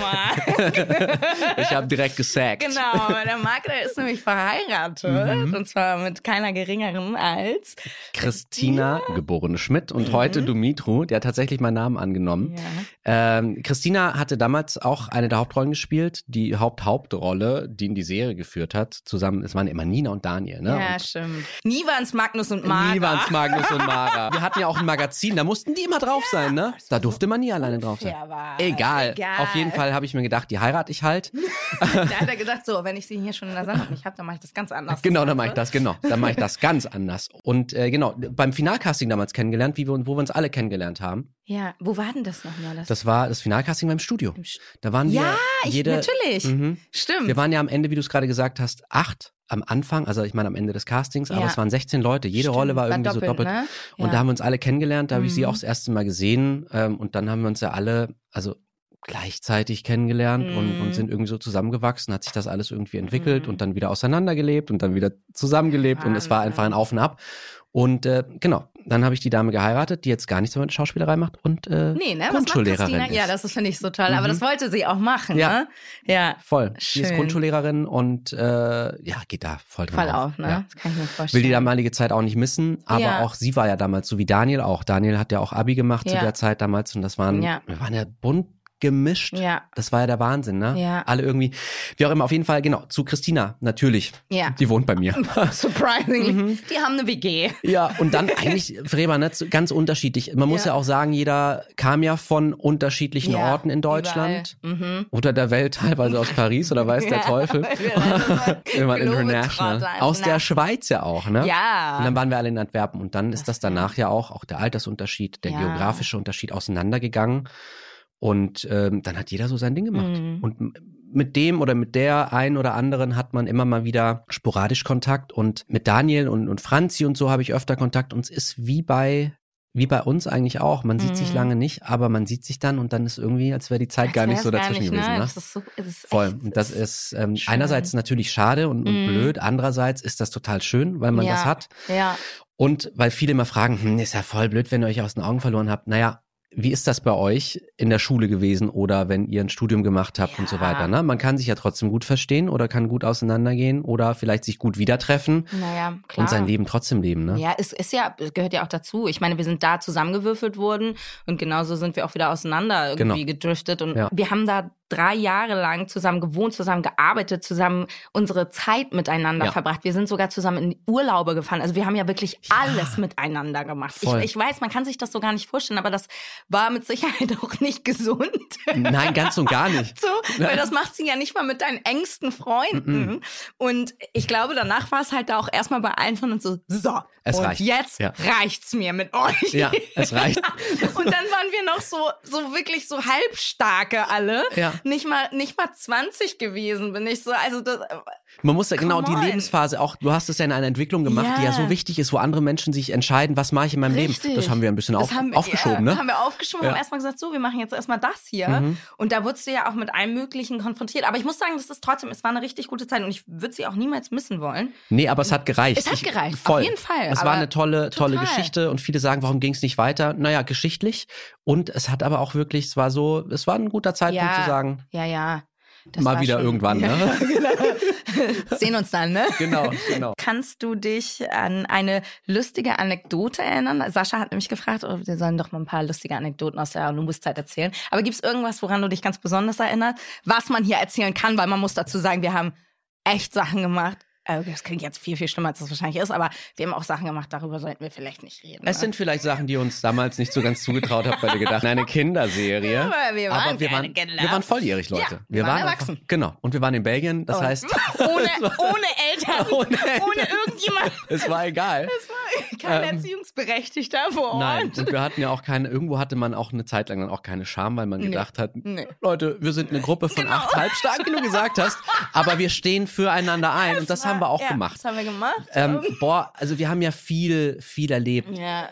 ich habe direkt gesagt. Genau, der Marc, der ist nämlich verheiratet Mhm. und zwar mit keiner geringeren als Christina, geborene Schmidt und heute Dumitru, der hat tatsächlich meinen Namen angenommen. ja. Ähm, Christina hatte damals auch eine der Hauptrollen gespielt, die Haupt-Hauptrolle, die in die Serie geführt hat. Zusammen, es waren immer Nina und Daniel. Ne? Ja, und stimmt. Nie waren es Magnus und Mara. Nie waren's Magnus und Mara. Wir hatten ja auch ein Magazin, da mussten die immer drauf sein, ne? Da durfte man nie alleine drauf sein. Egal. Egal. Auf jeden Fall habe ich mir gedacht, die heirate ich halt. Da hat er gedacht, so, wenn ich sie hier schon in der Sendung nicht habe, dann mache ich das ganz anders. Genau, dann mache ich das, genau. Dann mache ich das ganz anders. Und äh, genau, beim Finalcasting damals kennengelernt, wie wir, wo wir uns alle kennengelernt haben. Ja, wo war denn das nochmal? Das Das war das Finalcasting beim Studio. St- Da waren wir ja, ich, natürlich. Mhm. Stimmt. Wir waren ja am Ende, wie du es gerade gesagt hast, acht am Anfang, also ich meine am Ende des Castings, aber Ja. es waren 16 Leute. Jede Stimmt, Rolle war irgendwie so doppelt. Ne? Und ja. da haben wir uns alle kennengelernt, da habe ich sie Mhm. auch das erste Mal gesehen. Ähm, und dann haben wir uns ja alle, also gleichzeitig kennengelernt und, Mhm. und sind irgendwie so zusammengewachsen, hat sich das alles irgendwie entwickelt Mhm. und dann wieder auseinandergelebt und dann wieder zusammengelebt und es war Wahnsinn. einfach ein Auf und Ab. Und äh, genau, dann habe ich die Dame geheiratet, die jetzt gar nichts mehr mit Schauspielerei macht und äh, Nee, ne? Grundschullehrerin ist. Ja, das finde ich so toll. Aber Mhm. das wollte sie auch machen, Ja. ne? Ja. Voll. Die ist Schön. Grundschullehrerin und äh, ja, geht da voll drin Voll auf. auf, ne? Ja. Das kann ich mir vorstellen. Will die damalige Zeit auch nicht missen, aber Ja. auch sie war ja damals, so wie Daniel auch. Daniel hat ja auch Abi gemacht zu Ja. der Zeit damals und das waren, wir waren ja bunt gemischt. Ja. Das war ja der Wahnsinn, ne? Ja. Alle irgendwie, wie auch immer, auf jeden Fall, genau, zu Christina, natürlich. Ja. Die wohnt bei mir. Surprisingly. Mhm. Die haben eine WG. ja, und dann eigentlich, Freba, ne, ganz unterschiedlich. Man muss ja. Ja. auch sagen, jeder kam ja von unterschiedlichen Ja, Orten in Deutschland. Mhm. Oder der Welt, teilweise aus Paris oder weiß der. Teufel. Immer international. Aus der. Schweiz ja auch, ne? Ja. Und dann waren wir alle in Antwerpen und dann ist das danach ja auch, auch der Altersunterschied, der geografische Unterschied auseinandergegangen. Und ähm, dann hat jeder so sein Ding gemacht. Mhm. Und mit dem oder mit der einen oder anderen hat man immer mal wieder sporadisch Kontakt. Und mit Daniel und, und Franzi und so habe ich öfter Kontakt. Und es ist wie bei, wie bei uns eigentlich auch. Man sieht sich Mhm. lange nicht, aber man sieht sich dann und dann ist irgendwie, als wäre die Zeit Als gar nicht so dazwischen nicht, gewesen. Ne? Ne? Das ist so, das ist Voll. echt- Und das ist ähm, schön. einerseits natürlich schade und, und Mhm. blöd, andererseits ist das total schön, weil man ja. das hat. Ja. Und weil viele immer fragen, hm, ist ja voll blöd, wenn ihr euch aus den Augen verloren habt. Naja, wie ist das bei euch in der Schule gewesen oder wenn ihr ein Studium gemacht habt und so Ja. weiter? Ne? Man kann sich ja trotzdem gut verstehen oder kann gut auseinandergehen oder vielleicht sich gut wieder treffen Naja, klar. und sein Leben trotzdem leben. Ne? Ja, es ist ja, es gehört ja auch dazu. Ich meine, wir sind da zusammengewürfelt worden und genauso sind wir auch wieder auseinander irgendwie Genau. gedriftet und Ja. wir haben da drei Jahre lang zusammen gewohnt, zusammen gearbeitet, zusammen unsere Zeit miteinander Ja. verbracht. Wir sind sogar zusammen in Urlaube gefahren. Also wir haben ja wirklich alles miteinander gemacht. Ich, ich weiß, man kann sich das so gar nicht vorstellen, aber das war mit Sicherheit auch nicht gesund. Nein, ganz und gar nicht. So, weil das macht sie ja nicht mal mit deinen engsten Freunden. Und ich glaube, danach war es halt da auch erstmal bei allen von uns so, so, Es und reicht. jetzt Ja. reicht's mir mit euch. Ja, es reicht. Und dann waren wir noch so, so wirklich so halbstarke alle. Ja. Nicht mal, nicht mal 20 gewesen bin ich so. Also das, Man muss ja genau Come die on. Lebensphase auch, du hast es ja in einer Entwicklung gemacht, die ja so wichtig ist, wo andere Menschen sich entscheiden, was mache ich in meinem Leben. Richtig. Das haben wir ein bisschen auf, haben aufgeschoben, ja, ne? haben wir aufgeschoben, Ja. haben erstmal gesagt, so, wir machen jetzt erstmal das hier. Mhm. Und da wurdest du ja auch mit allem Möglichen konfrontiert. Aber ich muss sagen, das ist trotzdem, es war eine richtig gute Zeit und ich würde sie auch niemals missen wollen. Nee, aber es hat gereicht. Es hat Ich- gereicht, auf voll. jeden Fall, Es war eine tolle, tolle total. Geschichte und viele sagen, warum ging es nicht weiter? Naja, geschichtlich. Und es hat aber auch wirklich, es war so, es war ein guter Zeitpunkt Ja. zu sagen, Ja, ja. Das mal wieder schon- irgendwann, ja, ne? genau. Sehen uns dann, ne? Genau, genau. Kannst du dich an eine lustige Anekdote erinnern? Sascha hat nämlich gefragt, oh, wir sollen doch mal ein paar lustige Anekdoten aus der Numbus-Zeit erzählen. Aber gibt es irgendwas, woran du dich ganz besonders erinnerst, was man hier erzählen kann? Weil man muss dazu sagen, wir haben echt Sachen gemacht. Also das klingt jetzt viel, viel schlimmer, als es wahrscheinlich ist, aber wir haben auch Sachen gemacht, darüber sollten wir vielleicht nicht reden. Es ne? sind vielleicht Sachen, die uns damals nicht so ganz zugetraut habt, weil ihr gedacht, eine Kinderserie. Aber wir waren aber wir waren, wir waren volljährig, Leute. Ja, wir waren einfach- erwachsen. Genau. Und wir waren in Belgien, das Und heißt, ohne, ohne Eltern, Ohne ohne, irgendjemand, es war egal. kein Ähm, Erziehungsberechtigter vor Ort. Nein, und wir hatten ja auch keine, irgendwo hatte man auch eine Zeit lang dann auch keine Scham, weil man Nee. gedacht hat, Nee. Leute, wir sind eine Gruppe von Genau. acht Halbstarken, wie du gesagt hast, aber wir stehen füreinander ein und das haben wir auch ja, gemacht. Das haben wir gemacht. Ähm, boah, also wir haben ja viel, viel erlebt. ja,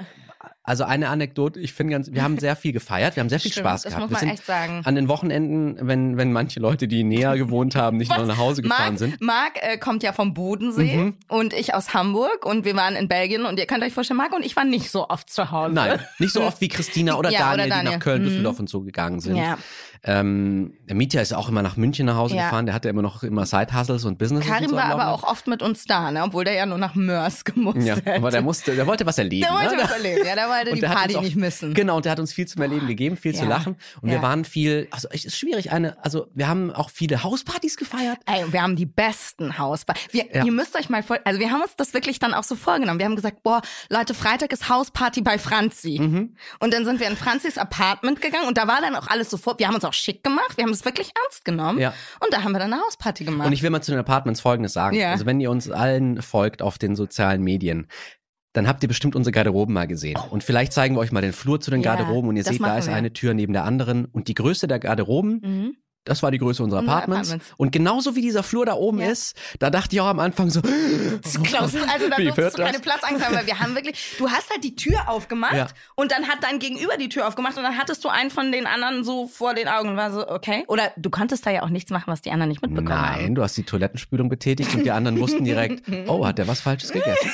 Also eine Anekdote, ich finde ganz, wir haben sehr viel gefeiert, wir haben sehr viel Stimmt, Spaß das gehabt. muss wir man echt sagen. an den Wochenenden, wenn, wenn manche Leute, die näher gewohnt haben, nicht noch nach Hause gefahren Marc, sind. Marc äh, kommt ja vom Bodensee Mhm. und ich aus Hamburg und wir waren in Belgien und ihr könnt euch vorstellen, Marc und ich waren nicht so oft zu Hause. Nein, nicht so oft wie Christina oder, Ja, Daniel, oder die Daniel. nach Köln, Mhm. Düsseldorf und so gegangen sind. Ja. Ähm, der Mietja ist auch immer nach München nach Hause Ja. gefahren. Der hatte immer noch immer Side-Hustles und Business. Karim so war aber auch oft mit uns da, ne? obwohl der ja nur nach Mörs gemusst Ja, hätte. aber der musste, der wollte was erleben. Der wollte ne? was erleben, ja, der wollte Und die Party auch- nicht missen. Genau, und der hat uns viel zum Erleben gegeben, viel zu Ja. lachen. Und wir Ja. waren viel, also es ist schwierig, eine, also wir haben auch viele Hauspartys gefeiert. Ey, wir haben die besten Hauspartys. Wir. Ihr müsst euch mal vor, also wir haben uns das wirklich dann auch so vorgenommen. Wir haben gesagt, boah, Leute, Freitag ist Hausparty bei Franzi. Mhm. Und dann sind wir in Franzis Apartment gegangen und da war dann auch alles sofort. Wir haben uns auch schick gemacht, wir haben es wirklich ernst genommen. Ja. Und da haben wir dann eine Hausparty gemacht. Und ich will mal zu den Apartments Folgendes sagen. Ja. Also wenn ihr uns allen folgt auf den sozialen Medien, dann habt ihr bestimmt unsere Garderoben mal gesehen. Und vielleicht zeigen wir euch mal den Flur zu den Ja, Garderoben und ihr seht, da ist wir. eine Tür neben der anderen. Und die Größe der Garderoben, mhm. Das war die Größe unserer Unsere Apartments. Apartments. Und genauso wie dieser Flur da oben Ja. ist, da dachte ich auch am Anfang so, Klaus, also da durftest du keine das? Platzangst haben, weil wir haben wirklich, du hast halt die Tür aufgemacht Ja. und dann hat dein Gegenüber die Tür aufgemacht und dann hattest du einen von den anderen so vor den Augen und war so, okay. Oder du konntest da ja auch nichts machen, was die anderen nicht mitbekommen haben. Nein, du hast die Toilettenspülung betätigt und die anderen wussten direkt, oh, hat der was Falsches gegessen?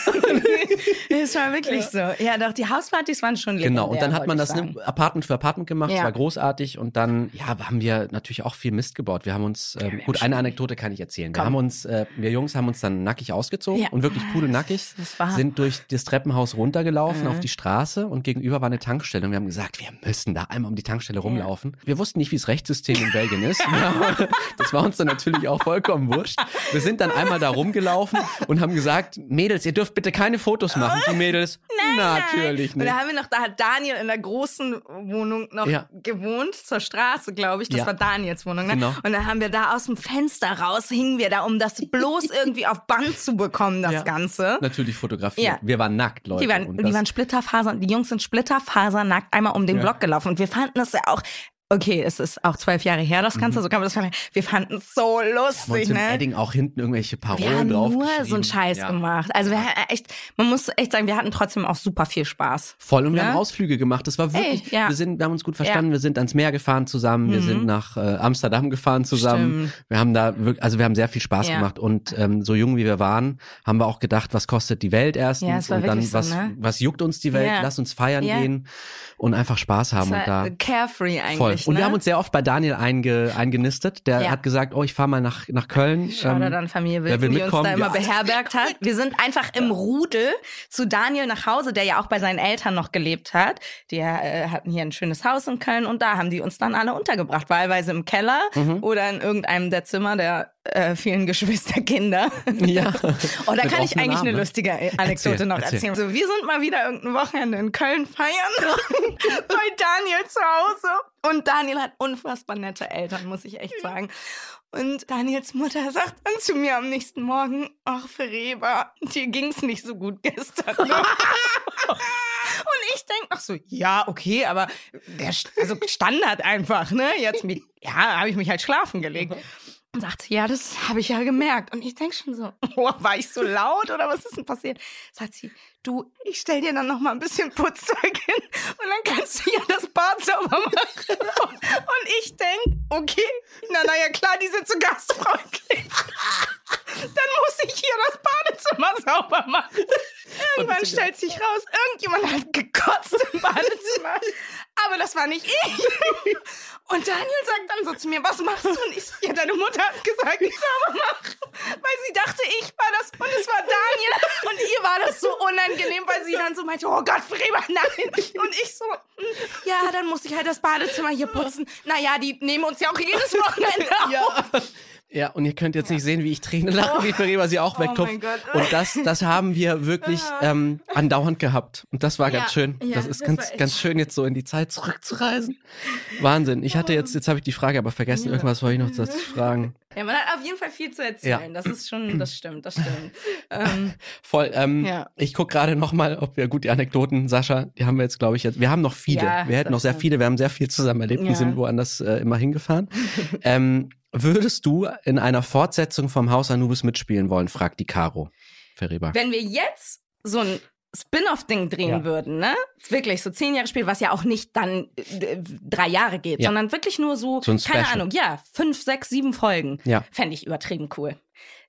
Es war wirklich so. Ja, doch, die Hauspartys waren schon legendär, Genau, und dann hat man das ne. Apartment für Apartment gemacht, Ja. war großartig und dann, ja, haben wir natürlich auch viel Mist gebaut. Wir haben uns, äh, wir haben gut, eine Anekdote kann ich erzählen. Wir Komm. haben uns, äh, wir Jungs haben uns dann nackig ausgezogen Ja. und wirklich pudelnackig, Das war- sind durch das Treppenhaus runtergelaufen Mhm. auf die Straße und gegenüber war eine Tankstelle und wir haben gesagt, wir müssen da einmal um die Tankstelle rumlaufen. Wir wussten nicht, wie das Rechtssystem in Belgien ist. Ja, das war uns dann natürlich auch vollkommen wurscht. Wir sind dann einmal da rumgelaufen und haben gesagt, Mädels, ihr dürft bitte keine Fotos machen. Die Mädels, natürlich Und da nicht. haben wir noch, da hat Daniel in der großen Wohnung noch Ja. gewohnt, zur Straße, glaube ich. Das Ja. war Daniels Wohnung. Ne? Genau. Und dann haben wir da aus dem Fenster raus, hingen wir da, um das bloß irgendwie auf Band zu bekommen, das Ja. Ganze. Natürlich fotografiert. Ja. Wir waren nackt, Leute. Die waren, die waren Splitterfaser, die Jungs sind Splitterfasernackt einmal um den Ja. Block gelaufen. Und wir fanden das ja auch, okay, es ist auch zwölf Jahre her, das Ganze, so kann man das vergleichen. Wir fanden es so Mhm. lustig, im ne? Edding auch hinten irgendwelche Wir haben Parolen drauf nur so einen Scheiß ja. gemacht. Also wir echt, man muss echt sagen, wir hatten trotzdem auch super viel Spaß. Voll und wir Ja? haben Ausflüge gemacht. Das war wirklich, Ey, ja. wir sind, wir haben uns gut verstanden. Wir sind ans Meer gefahren zusammen. Wir Mhm. sind nach äh, Amsterdam gefahren zusammen. Wir haben da wirklich, also wir haben sehr viel Spaß Ja. gemacht und ähm, so jung wie wir waren, haben wir auch gedacht, was kostet die Welt erstens Ja, es war und dann so, was, ne? was juckt uns die Welt? Ja. Lass uns feiern Ja. gehen und einfach Spaß haben und da. carefree eigentlich. Voll. Wirklich, Und ne? wir haben uns sehr oft bei Daniel einge, eingenistet. Der Ja. hat gesagt, oh, ich fahre mal nach, nach Köln. Schau Ähm, dann Familie will die uns da immer Ja. beherbergt hat. Wir sind einfach im Rudel zu Daniel nach Hause, der ja auch bei seinen Eltern noch gelebt hat. Die äh, hatten hier ein schönes Haus in Köln und da haben die uns dann alle untergebracht, wahlweise im Keller Mhm. oder in irgendeinem der Zimmer der äh, vielen Geschwisterkinder. Ja. Oh, da kann ich eigentlich Armen, eine ne? lustige Anekdote Erzähl, noch erzähl. erzählen. So, wir sind mal wieder irgendein Wochenende in Köln feiern bei Daniel zu Hause. Und Daniel hat unfassbar nette Eltern, muss ich echt sagen. Und Daniels Mutter sagt dann zu mir am nächsten Morgen, ach Fereba, dir ging's nicht so gut gestern. Ne? Und ich denk noch so, ja, okay, aber der, also Standard einfach, ne? Jetzt mit, ja, habe ich mich halt schlafen gelegt. Und sagt sie, ja, das habe ich ja gemerkt. Und ich denk schon so, oh, war ich so laut oder was ist denn passiert? Sagt sie, du, ich stell dir dann noch mal ein bisschen Putzzeug hin und dann kannst du ja das Bad sauber machen. Und ich denk, okay, na, na ja, klar, die sind so gastfreundlich. Dann muss ich hier das Badezimmer sauber machen. Irgendwann stellt sich raus, irgendjemand hat gekotzt im Badezimmer. Aber das war nicht ich. Und Daniel sagt dann so zu mir, was machst du? Und ich, ja, deine Mutter hat gesagt, ich sauber machen. Weil sie dachte, ich war das und es war Daniel. Und ihr war das so unangenehm, weil sie dann so meinte, oh Gott, Freber, nein. Und ich so, ja, dann muss ich halt das Badezimmer hier putzen. Naja, die nehmen uns ja auch jedes Wochenende auf. Ja, und ihr könnt jetzt nicht sehen, wie ich Tränen lache, wie Ferreber sie auch Oh wegtupft. Und das, das haben wir wirklich ähm, andauernd gehabt. Und das war ganz Ja, schön. ja, das ist das ganz, ganz schön, jetzt so in die Zeit zurückzureisen. Wahnsinn. Ich hatte jetzt, jetzt habe ich die Frage aber vergessen. Irgendwas wollte ich noch dazu fragen. Ja, man hat auf jeden Fall viel zu erzählen. Ja. Das ist schon, das stimmt, das stimmt. ähm, Voll. Ähm, Ja. Ich gucke gerade noch mal, ob wir gut die Anekdoten, Sascha, die haben wir jetzt, glaube ich, jetzt. Wir haben noch viele. Ja, wir hätten noch sehr Sascha. viele. Wir haben sehr viel zusammen erlebt. Ja. Wir sind woanders äh, immer hingefahren. ähm, würdest du in einer Fortsetzung vom Haus Anubis mitspielen wollen? fragt die Caro. Ferreber. wenn wir jetzt so ein Spin-off-Ding drehen Ja. würden, ne? Wirklich so zehn Jahre Spiel, was ja auch nicht dann äh, drei Jahre geht, Ja. sondern wirklich nur so, So ein keine Special. Ahnung, ja, fünf, sechs, sieben Folgen. Ja. Fände ich übertrieben cool.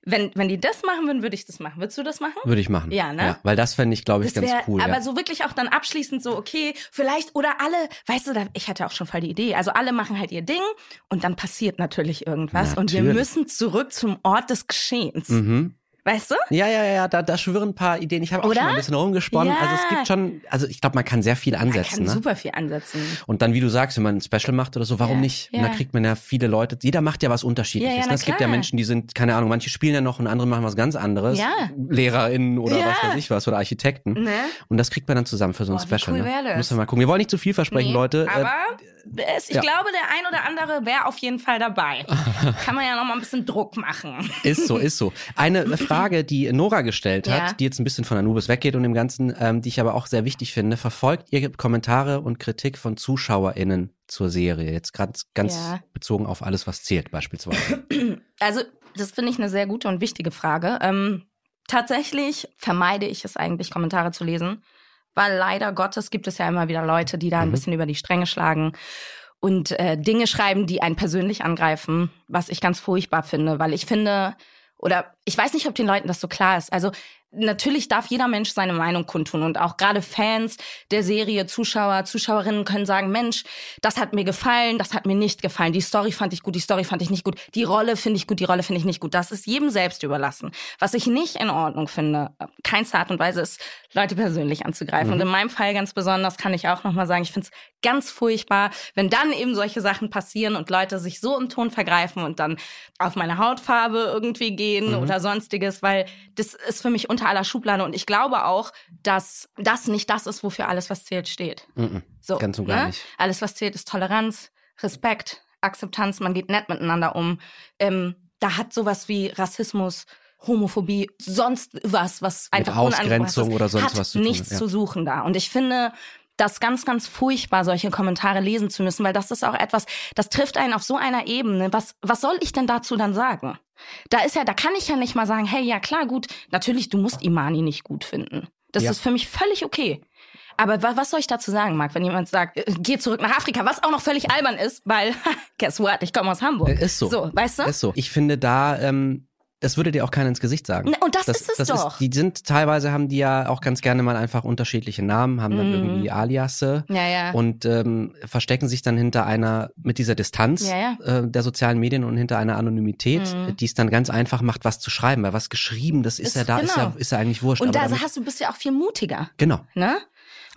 Wenn, wenn die das machen würden, würde ich das machen. Würdest du das machen? Würde ich machen. Ja, ne? weil das fände ich, glaube ich, Das ganz wär, cool. aber ja. so wirklich auch dann abschließend so, okay, vielleicht, oder alle, weißt du, da, ich hatte auch schon voll die Idee. Also alle machen halt ihr Ding und dann passiert natürlich irgendwas und wir Natürlich. müssen zurück zum Ort des Geschehens. Mhm. Weißt du? Ja, ja, ja, ja, da, da schwirren ein paar Ideen. Ich habe auch schon mal ein bisschen rumgesponnen. Ja. Also es gibt schon, also ich glaube, man kann sehr viel Man ansetzen. kann ne? super viel ansetzen. Und dann, wie du sagst, wenn man ein Special macht oder so, warum Ja, nicht? Und da ja. kriegt man ja viele Leute, jeder macht ja was Unterschiedliches. Ja, ja, ne? es gibt ja. Menschen, die sind, keine Ahnung, manche spielen ja noch und andere machen was ganz anderes. Ja. LehrerInnen oder Ja. was weiß ich was oder Architekten. Ne? Und das kriegt man dann zusammen für so ein Boah, Special. cool ne? Muss man mal gucken. Wir wollen nicht zu viel versprechen, Nee, Leute. Äh, Aber es, ich ja. glaube, der ein oder andere wäre auf jeden Fall dabei. Kann man ja noch mal ein bisschen Druck machen. Ist so, ist so. Eine Frage, die Nora gestellt hat, Ja. die jetzt ein bisschen von Anubis weggeht und dem Ganzen, ähm, die ich aber auch sehr wichtig finde, verfolgt ihr Kommentare und Kritik von ZuschauerInnen zur Serie? Jetzt ganz, ganz Ja. bezogen auf alles, was zählt, beispielsweise. Also, das finde ich eine sehr gute und wichtige Frage. Ähm, tatsächlich vermeide ich es eigentlich, Kommentare zu lesen, weil leider Gottes gibt es ja immer wieder Leute, die da ein Mhm. bisschen über die Stränge schlagen und äh, Dinge schreiben, die einen persönlich angreifen, was ich ganz furchtbar finde, weil ich finde, oder ich weiß nicht, ob den Leuten das so klar ist. Also natürlich darf jeder Mensch seine Meinung kundtun und auch gerade Fans der Serie, Zuschauer, Zuschauerinnen können sagen, Mensch, das hat mir gefallen, das hat mir nicht gefallen, die Story fand ich gut, die Story fand ich nicht gut, die Rolle finde ich gut, die Rolle finde ich nicht gut. Das ist jedem selbst überlassen. Was ich nicht in Ordnung finde, keinster Art und Weise ist, Leute persönlich anzugreifen. Und in meinem Fall ganz besonders kann ich auch nochmal sagen, ich finde es ganz furchtbar, wenn dann eben solche Sachen passieren und Leute sich so im Ton vergreifen und dann auf meine Hautfarbe irgendwie gehen oder sonstiges, weil das ist für mich unter aller Schublade und ich glaube auch, dass das nicht das ist, wofür alles, was zählt, steht. Mhm. So, Ganz und gar ne? nicht. Alles, was zählt, ist Toleranz, Respekt, Akzeptanz, man geht nett miteinander um. Ähm, da hat sowas wie Rassismus, Homophobie, sonst was, was einfach unangebracht Ausgrenzung ist, oder sonst was zu tun, nichts ja. zu suchen da. Und ich finde, das ganz, ganz furchtbar, solche Kommentare lesen zu müssen, weil das ist auch etwas, das trifft einen auf so einer Ebene. Was, was soll ich denn dazu dann sagen? Da ist ja, da kann ich ja nicht mal sagen, hey, ja klar, gut, natürlich, du musst Imani nicht gut finden. Das Ja. ist für mich völlig okay. Aber wa was soll ich dazu sagen, Marc, wenn jemand sagt, äh, geh zurück nach Afrika, was auch noch völlig albern ist, weil, guess what, ich komme aus Hamburg. Äh, Ist so. So, weißt du? Ist so. Ich finde da, ähm, das würde dir auch keiner ins Gesicht sagen. Ne, Und das, ist es doch. die sind teilweise haben die ja auch ganz gerne mal einfach unterschiedliche Namen, haben dann Mhm. irgendwie Aliasse ja, ja. und ähm, verstecken sich dann hinter einer mit dieser Distanz Ja. Äh, der sozialen Medien und hinter einer Anonymität, Mhm. die es dann ganz einfach macht, was zu schreiben, weil was geschrieben, das ist, Ist- ja da, ist genau. ja ist ja eigentlich wurscht. Und da damit- hast du bist ja auch viel mutiger, genau. ne?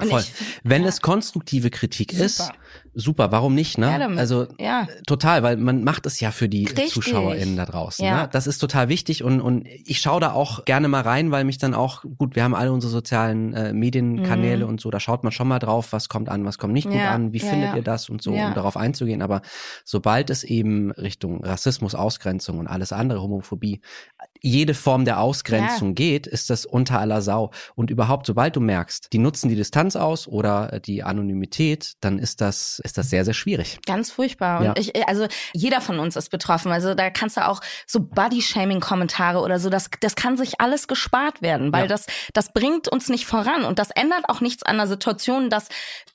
Voll. ich, Wenn ja. es konstruktive Kritik ist, Super. warum nicht, ne? Ja, damit- also ja. total, weil man macht es ja für die Richtig. ZuschauerInnen da draußen. Ja. Ne? Das ist total wichtig und, und ich schaue da auch gerne mal rein, weil mich dann auch, gut, wir haben alle unsere sozialen äh, Medienkanäle und so, da schaut man schon mal drauf, was kommt an, was kommt nicht gut Mhm. Ja, an, wie ja, findet ja. ihr das und so, Ja. um darauf einzugehen. Aber sobald es eben Richtung Rassismus, Ausgrenzung und alles andere, Homophobie, jede Form der Ausgrenzung geht, ist das unter aller Sau. Und überhaupt, sobald du merkst, die nutzen die Distanz aus oder die Anonymität, dann ist das, ist das sehr, sehr schwierig. Ganz furchtbar. Und Ja. ich, also jeder von uns ist betroffen. Also da kannst du auch so Body-Shaming-Kommentare oder so, das, das kann sich alles gespart werden, weil Ja. das, das bringt uns nicht voran und das ändert auch nichts an der Situation, dass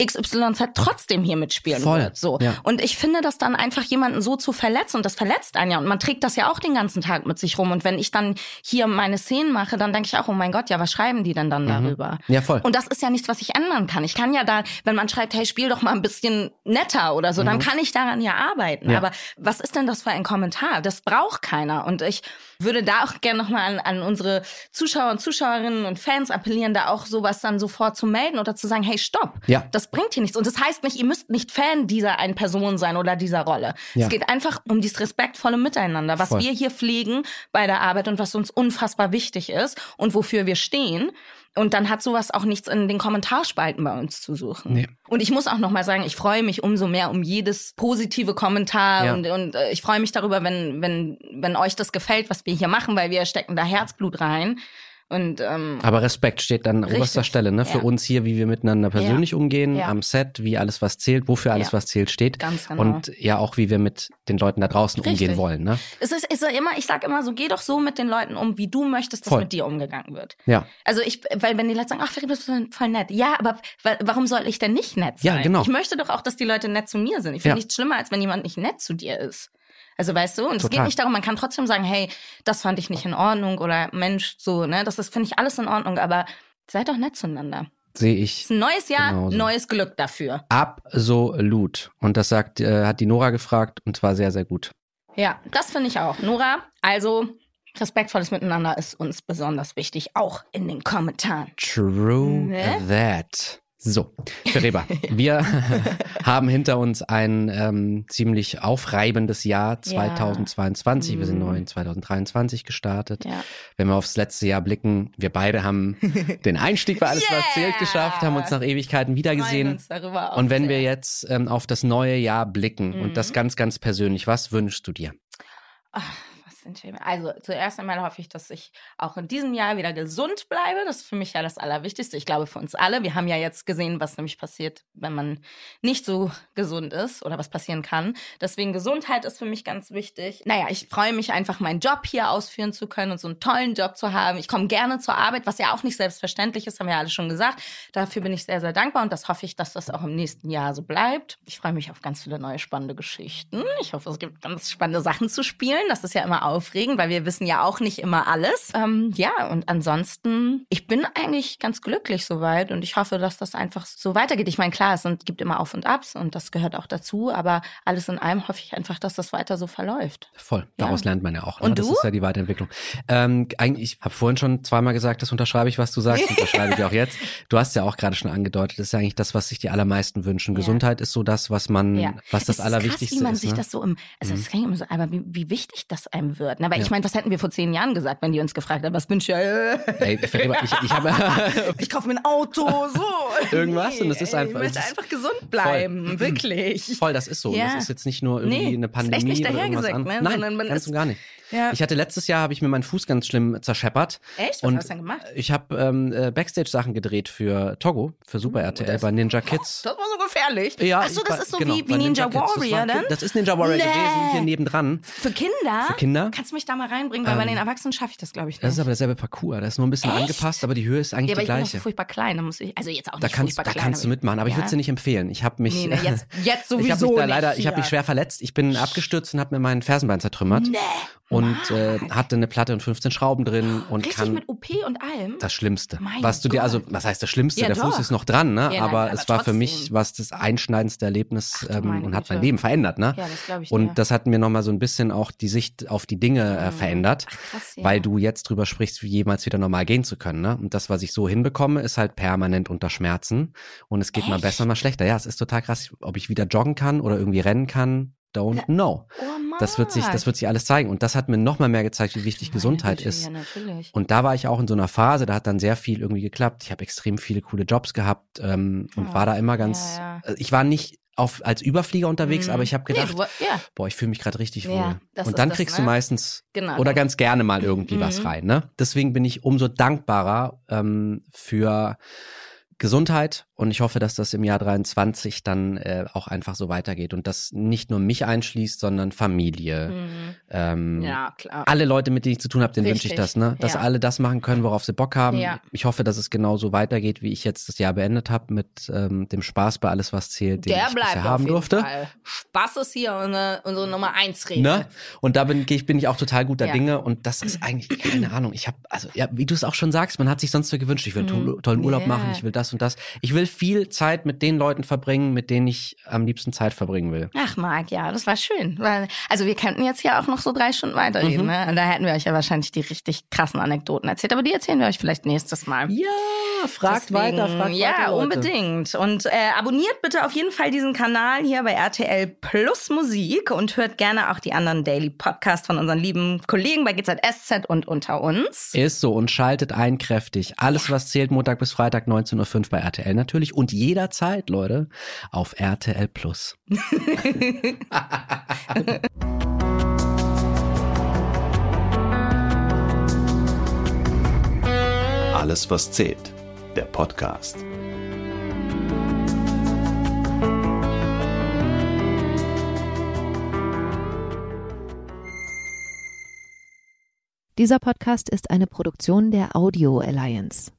XYZ trotzdem hier mitspielen Voll. wird. So. Ja. Und ich finde, das dann einfach jemanden so zu verletzen und das verletzt einen ja. Und man trägt das ja auch den ganzen Tag mit sich rum. Und wenn ich dann hier meine Szenen mache, dann denke ich auch, oh mein Gott, ja, was schreiben die denn dann Mhm. darüber? Ja, voll. Und das ist ja nichts, was ich ändern kann. Ich kann ja da, wenn man schreibt, hey, spiel doch mal ein bisschen netter oder so, dann kann ich daran ja arbeiten. Mhm. Ja. Aber was ist denn das für ein Kommentar? Das braucht keiner. Und ich würde da auch gerne nochmal an, an unsere Zuschauer und Zuschauerinnen und Fans appellieren, da auch sowas dann sofort zu melden oder zu sagen, hey, stopp. Ja. Das bringt hier nichts. Und das heißt nicht, ihr müsst nicht Fan dieser einen Person sein oder dieser Rolle. Ja. Es geht einfach um dieses respektvolle Miteinander, was Voll. wir hier pflegen bei der Arbeit und was uns unfassbar wichtig ist und wofür wir stehen. Und dann hat sowas auch nichts in den Kommentarspalten bei uns zu suchen. Nee. Und ich muss auch noch mal sagen, ich freue mich umso mehr um jedes positive Kommentar Ja. und, und äh, ich freue mich darüber, wenn, wenn, wenn euch das gefällt, was wir hier machen, weil wir stecken da Herzblut rein. Und ähm, Aber Respekt steht dann an oberster Stelle, ne? Für ja. uns hier, wie wir miteinander persönlich umgehen, Ja. am Set, wie alles, was zählt, wofür alles, Ja. was zählt, steht. Ganz genau. Und ja auch, wie wir mit den Leuten da draußen Richtig. umgehen wollen, ne? es ist, ist ja immer, ich sag immer so, geh doch so mit den Leuten um, wie du möchtest, dass Voll. mit dir umgegangen wird. Ja. Also ich, weil wenn die Leute sagen, ach, bist du voll nett. Ja, aber wa- warum soll ich denn nicht nett sein? Ja, genau. Ich möchte doch auch, dass die Leute nett zu mir sind. Ich finde Ja. nichts schlimmer, als wenn jemand nicht nett zu dir ist. Also weißt du, und es Total. geht nicht darum, man kann trotzdem sagen, hey, das fand ich nicht in Ordnung oder Mensch, so, ne, das ist, finde ich, alles in Ordnung, aber seid doch nett zueinander. Sehe Es ich ist ein neues Jahr, Genauso. neues Glück dafür. absolut. Und das sagt, äh, hat die Nora gefragt und zwar sehr, sehr gut. Ja, das finde ich auch. Nora, also respektvolles Miteinander ist uns besonders wichtig, auch in den Kommentaren. True Ne? that. So, Fereba, wir haben hinter uns ein ähm, ziemlich aufreibendes Jahr 2022. Wir sind Mhm. neu in 2023 gestartet. Ja. Wenn wir aufs letzte Jahr blicken, wir beide haben den Einstieg bei Alles, was Yeah! zählt geschafft, haben uns nach Ewigkeiten wiedergesehen. Und wenn sehr. wir jetzt ähm, auf das neue Jahr blicken Mhm. und das ganz, ganz persönlich, was wünschst du dir? Ach, was Themen? Also zuerst einmal hoffe ich, dass ich auch in diesem Jahr wieder gesund bleibe. Das ist für mich ja das Allerwichtigste. Ich glaube für uns alle. Wir haben ja jetzt gesehen, was nämlich passiert, wenn man nicht so gesund ist oder was passieren kann. Deswegen Gesundheit ist für mich ganz wichtig. Naja, ich freue mich einfach, meinen Job hier ausführen zu können und so einen tollen Job zu haben. Ich komme gerne zur Arbeit, was ja auch nicht selbstverständlich ist, haben wir ja alle schon gesagt. Dafür bin ich sehr, sehr dankbar und das hoffe ich, dass das auch im nächsten Jahr so bleibt. Ich freue mich auf ganz viele neue spannende Geschichten. Ich hoffe, es gibt ganz spannende Sachen zu spielen. Das ist ja immer aufregend, weil wir wissen ja auch nicht immer alles. Ähm, ja, und ansonsten, ich bin eigentlich ganz glücklich soweit und ich hoffe, dass das einfach so weitergeht. Ich meine, klar, es sind, gibt immer Auf und Abs und das gehört auch dazu, aber alles in allem hoffe ich einfach, dass das weiter so verläuft. Voll, daraus lernt man ja auch. Ne? Und das du? ist ja die Weiterentwicklung. Ähm, eigentlich, ich habe vorhin schon zweimal gesagt, das unterschreibe ich, was du sagst, unterschreibe ich auch jetzt. Du hast ja auch gerade schon angedeutet, das ist ja eigentlich das, was sich die allermeisten wünschen. Ja. Gesundheit ist so das, was man, Ja. was das Es ist Allerwichtigste krass, wie man ist. sich ne? das so im, also das klingt immer so, aber wie, wie wichtig das einem wird. Weil Ja. ich meine, was hätten wir vor zehn Jahren gesagt, wenn die uns gefragt hätten, was wünschst du? Äh, Ey, ich, ich habe ich kaufe mir ein Auto, so. Irgendwas und es ist einfach- Ich möchte einfach gesund bleiben, wirklich. voll, das ist so. Ja. Das ist jetzt nicht nur irgendwie Nee, eine ist echt Pandemie nicht dahergesagt, ne? Nein, Sondern man ganz ist- und gar nicht. Ja. Ich hatte letztes Jahr habe ich mir meinen Fuß ganz schlimm zerscheppert. Echt? Was und hast du denn gemacht? Ich habe ähm, äh, Backstage-Sachen gedreht für Togo, für Super RTL das- bei Ninja Kids. Das war so gefährlich. Ja, Ach so, ich das ist so genau, wie, bei wie Ninja. Das Warrior war- dann? Das ist Ninja Warrior Nee. gewesen, hier nebendran. Für Kinder? Für Kinder. Kannst du mich da mal reinbringen, weil bei Ähm, den Erwachsenen schaffe ich das, glaube ich, nicht. Das ist aber derselbe Parcours. Das ist nur ein bisschen Echt? angepasst, aber die Höhe ist eigentlich ja, aber die ich bin noch gleiche. furchtbar klein. Da muss ich, also jetzt auch Da nicht kannst, furchtbar da klein. kannst du mitmachen, aber ich Ja. würde es dir nicht empfehlen. Ich habe mich, Nee, ne, jetzt, jetzt ich sowieso habe mich da leider, ich habe mich schwer verletzt. Ich bin abgestürzt und habe mir meinen Fersenbein zertrümmert. Nee. Und äh, hatte eine Platte und 15 Schrauben drin und Richtig kann mit OP und allem? das Schlimmste. Mein was du dir, also, was heißt das Schlimmste? Ja, der Fuß doch. ist noch dran, ne? Ja, nein, aber aber es war für mich trotzdem. was das einschneidendste Erlebnis Ach ähm, und hat mein Güte. Leben verändert, ne? Ja, das glaube ich dir. Und das hat mir nochmal so ein bisschen auch die Sicht auf die Dinge äh, Mhm. verändert, Ach, krass, ja. weil du jetzt drüber sprichst, wie jemals wieder normal gehen zu können. Ne? Und das, was ich so hinbekomme, ist halt permanent unter Schmerzen. Und es geht mal Echt? besser, mal schlechter. Ja, es ist total krass, ob ich wieder joggen kann oder irgendwie rennen kann. Don't know. Oh. Das wird sich, das wird sich alles zeigen. Und das hat mir nochmal mehr gezeigt, wie wichtig Meine Gesundheit Güte, ist. Ja, natürlich. Und da war ich auch in so einer Phase, da hat dann sehr viel irgendwie geklappt. Ich habe extrem viele coole Jobs gehabt ähm, und Ja, war da immer ganz. ja, äh, Ich war nicht auf als Überflieger unterwegs, Mhm. aber ich habe Nee, gedacht, du woll- ja, boah, ich fühle mich gerade richtig Ja, wohl. Und dann das, kriegst ne? du meistens genau. oder ganz gerne mal irgendwie was Mhm. rein. Ne? Deswegen bin ich umso dankbarer ähm, für Gesundheit und ich hoffe, dass das im Jahr 23 dann äh, auch einfach so weitergeht und das nicht nur mich einschließt, sondern Familie. Mhm. Ähm, Ja, klar. alle Leute, mit denen ich zu tun habe, denen wünsche ich das, ne? Dass ja. alle das machen können, worauf sie Bock haben. Ja. Ich hoffe, dass es genauso weitergeht, wie ich jetzt das Jahr beendet habe, mit ähm, dem Spaß bei alles, was zählt, den Der ich bleibt bisher haben durfte. Fall. Spaß ist hier unsere, unsere Nummer eins Regel. Ne? Und da bin, ich, bin ich auch total guter Ja. Dinge und das ist eigentlich keine Ahnung. Ich habe also ja, wie du es auch schon sagst, man hat sich sonst so gewünscht, ich will einen Mhm. to- tollen Urlaub Ja. machen, ich will das und das. Ich will viel Zeit mit den Leuten verbringen, mit denen ich am liebsten Zeit verbringen will. Ach, Marc, ja, das war schön. Also wir könnten jetzt ja auch noch so drei Stunden weiterreden. Mhm. Ne? Und da hätten wir euch ja wahrscheinlich die richtig krassen Anekdoten erzählt. Aber die erzählen wir euch vielleicht nächstes Mal. Ja, fragt Deswegen, weiter, fragt ja, weiter. Leute. unbedingt. Und äh, abonniert bitte auf jeden Fall diesen Kanal hier bei RTL Plus Musik und hört gerne auch die anderen Daily Podcasts von unseren lieben Kollegen bei GZSZ und unter uns. Ist so und schaltet ein kräftig. Alles, was zählt, Montag bis Freitag 19.05 Uhr bei RTL natürlich und jederzeit, Leute, auf RTL Plus. Alles, was zählt. Der Podcast. Dieser Podcast ist eine Produktion der Audio Alliance.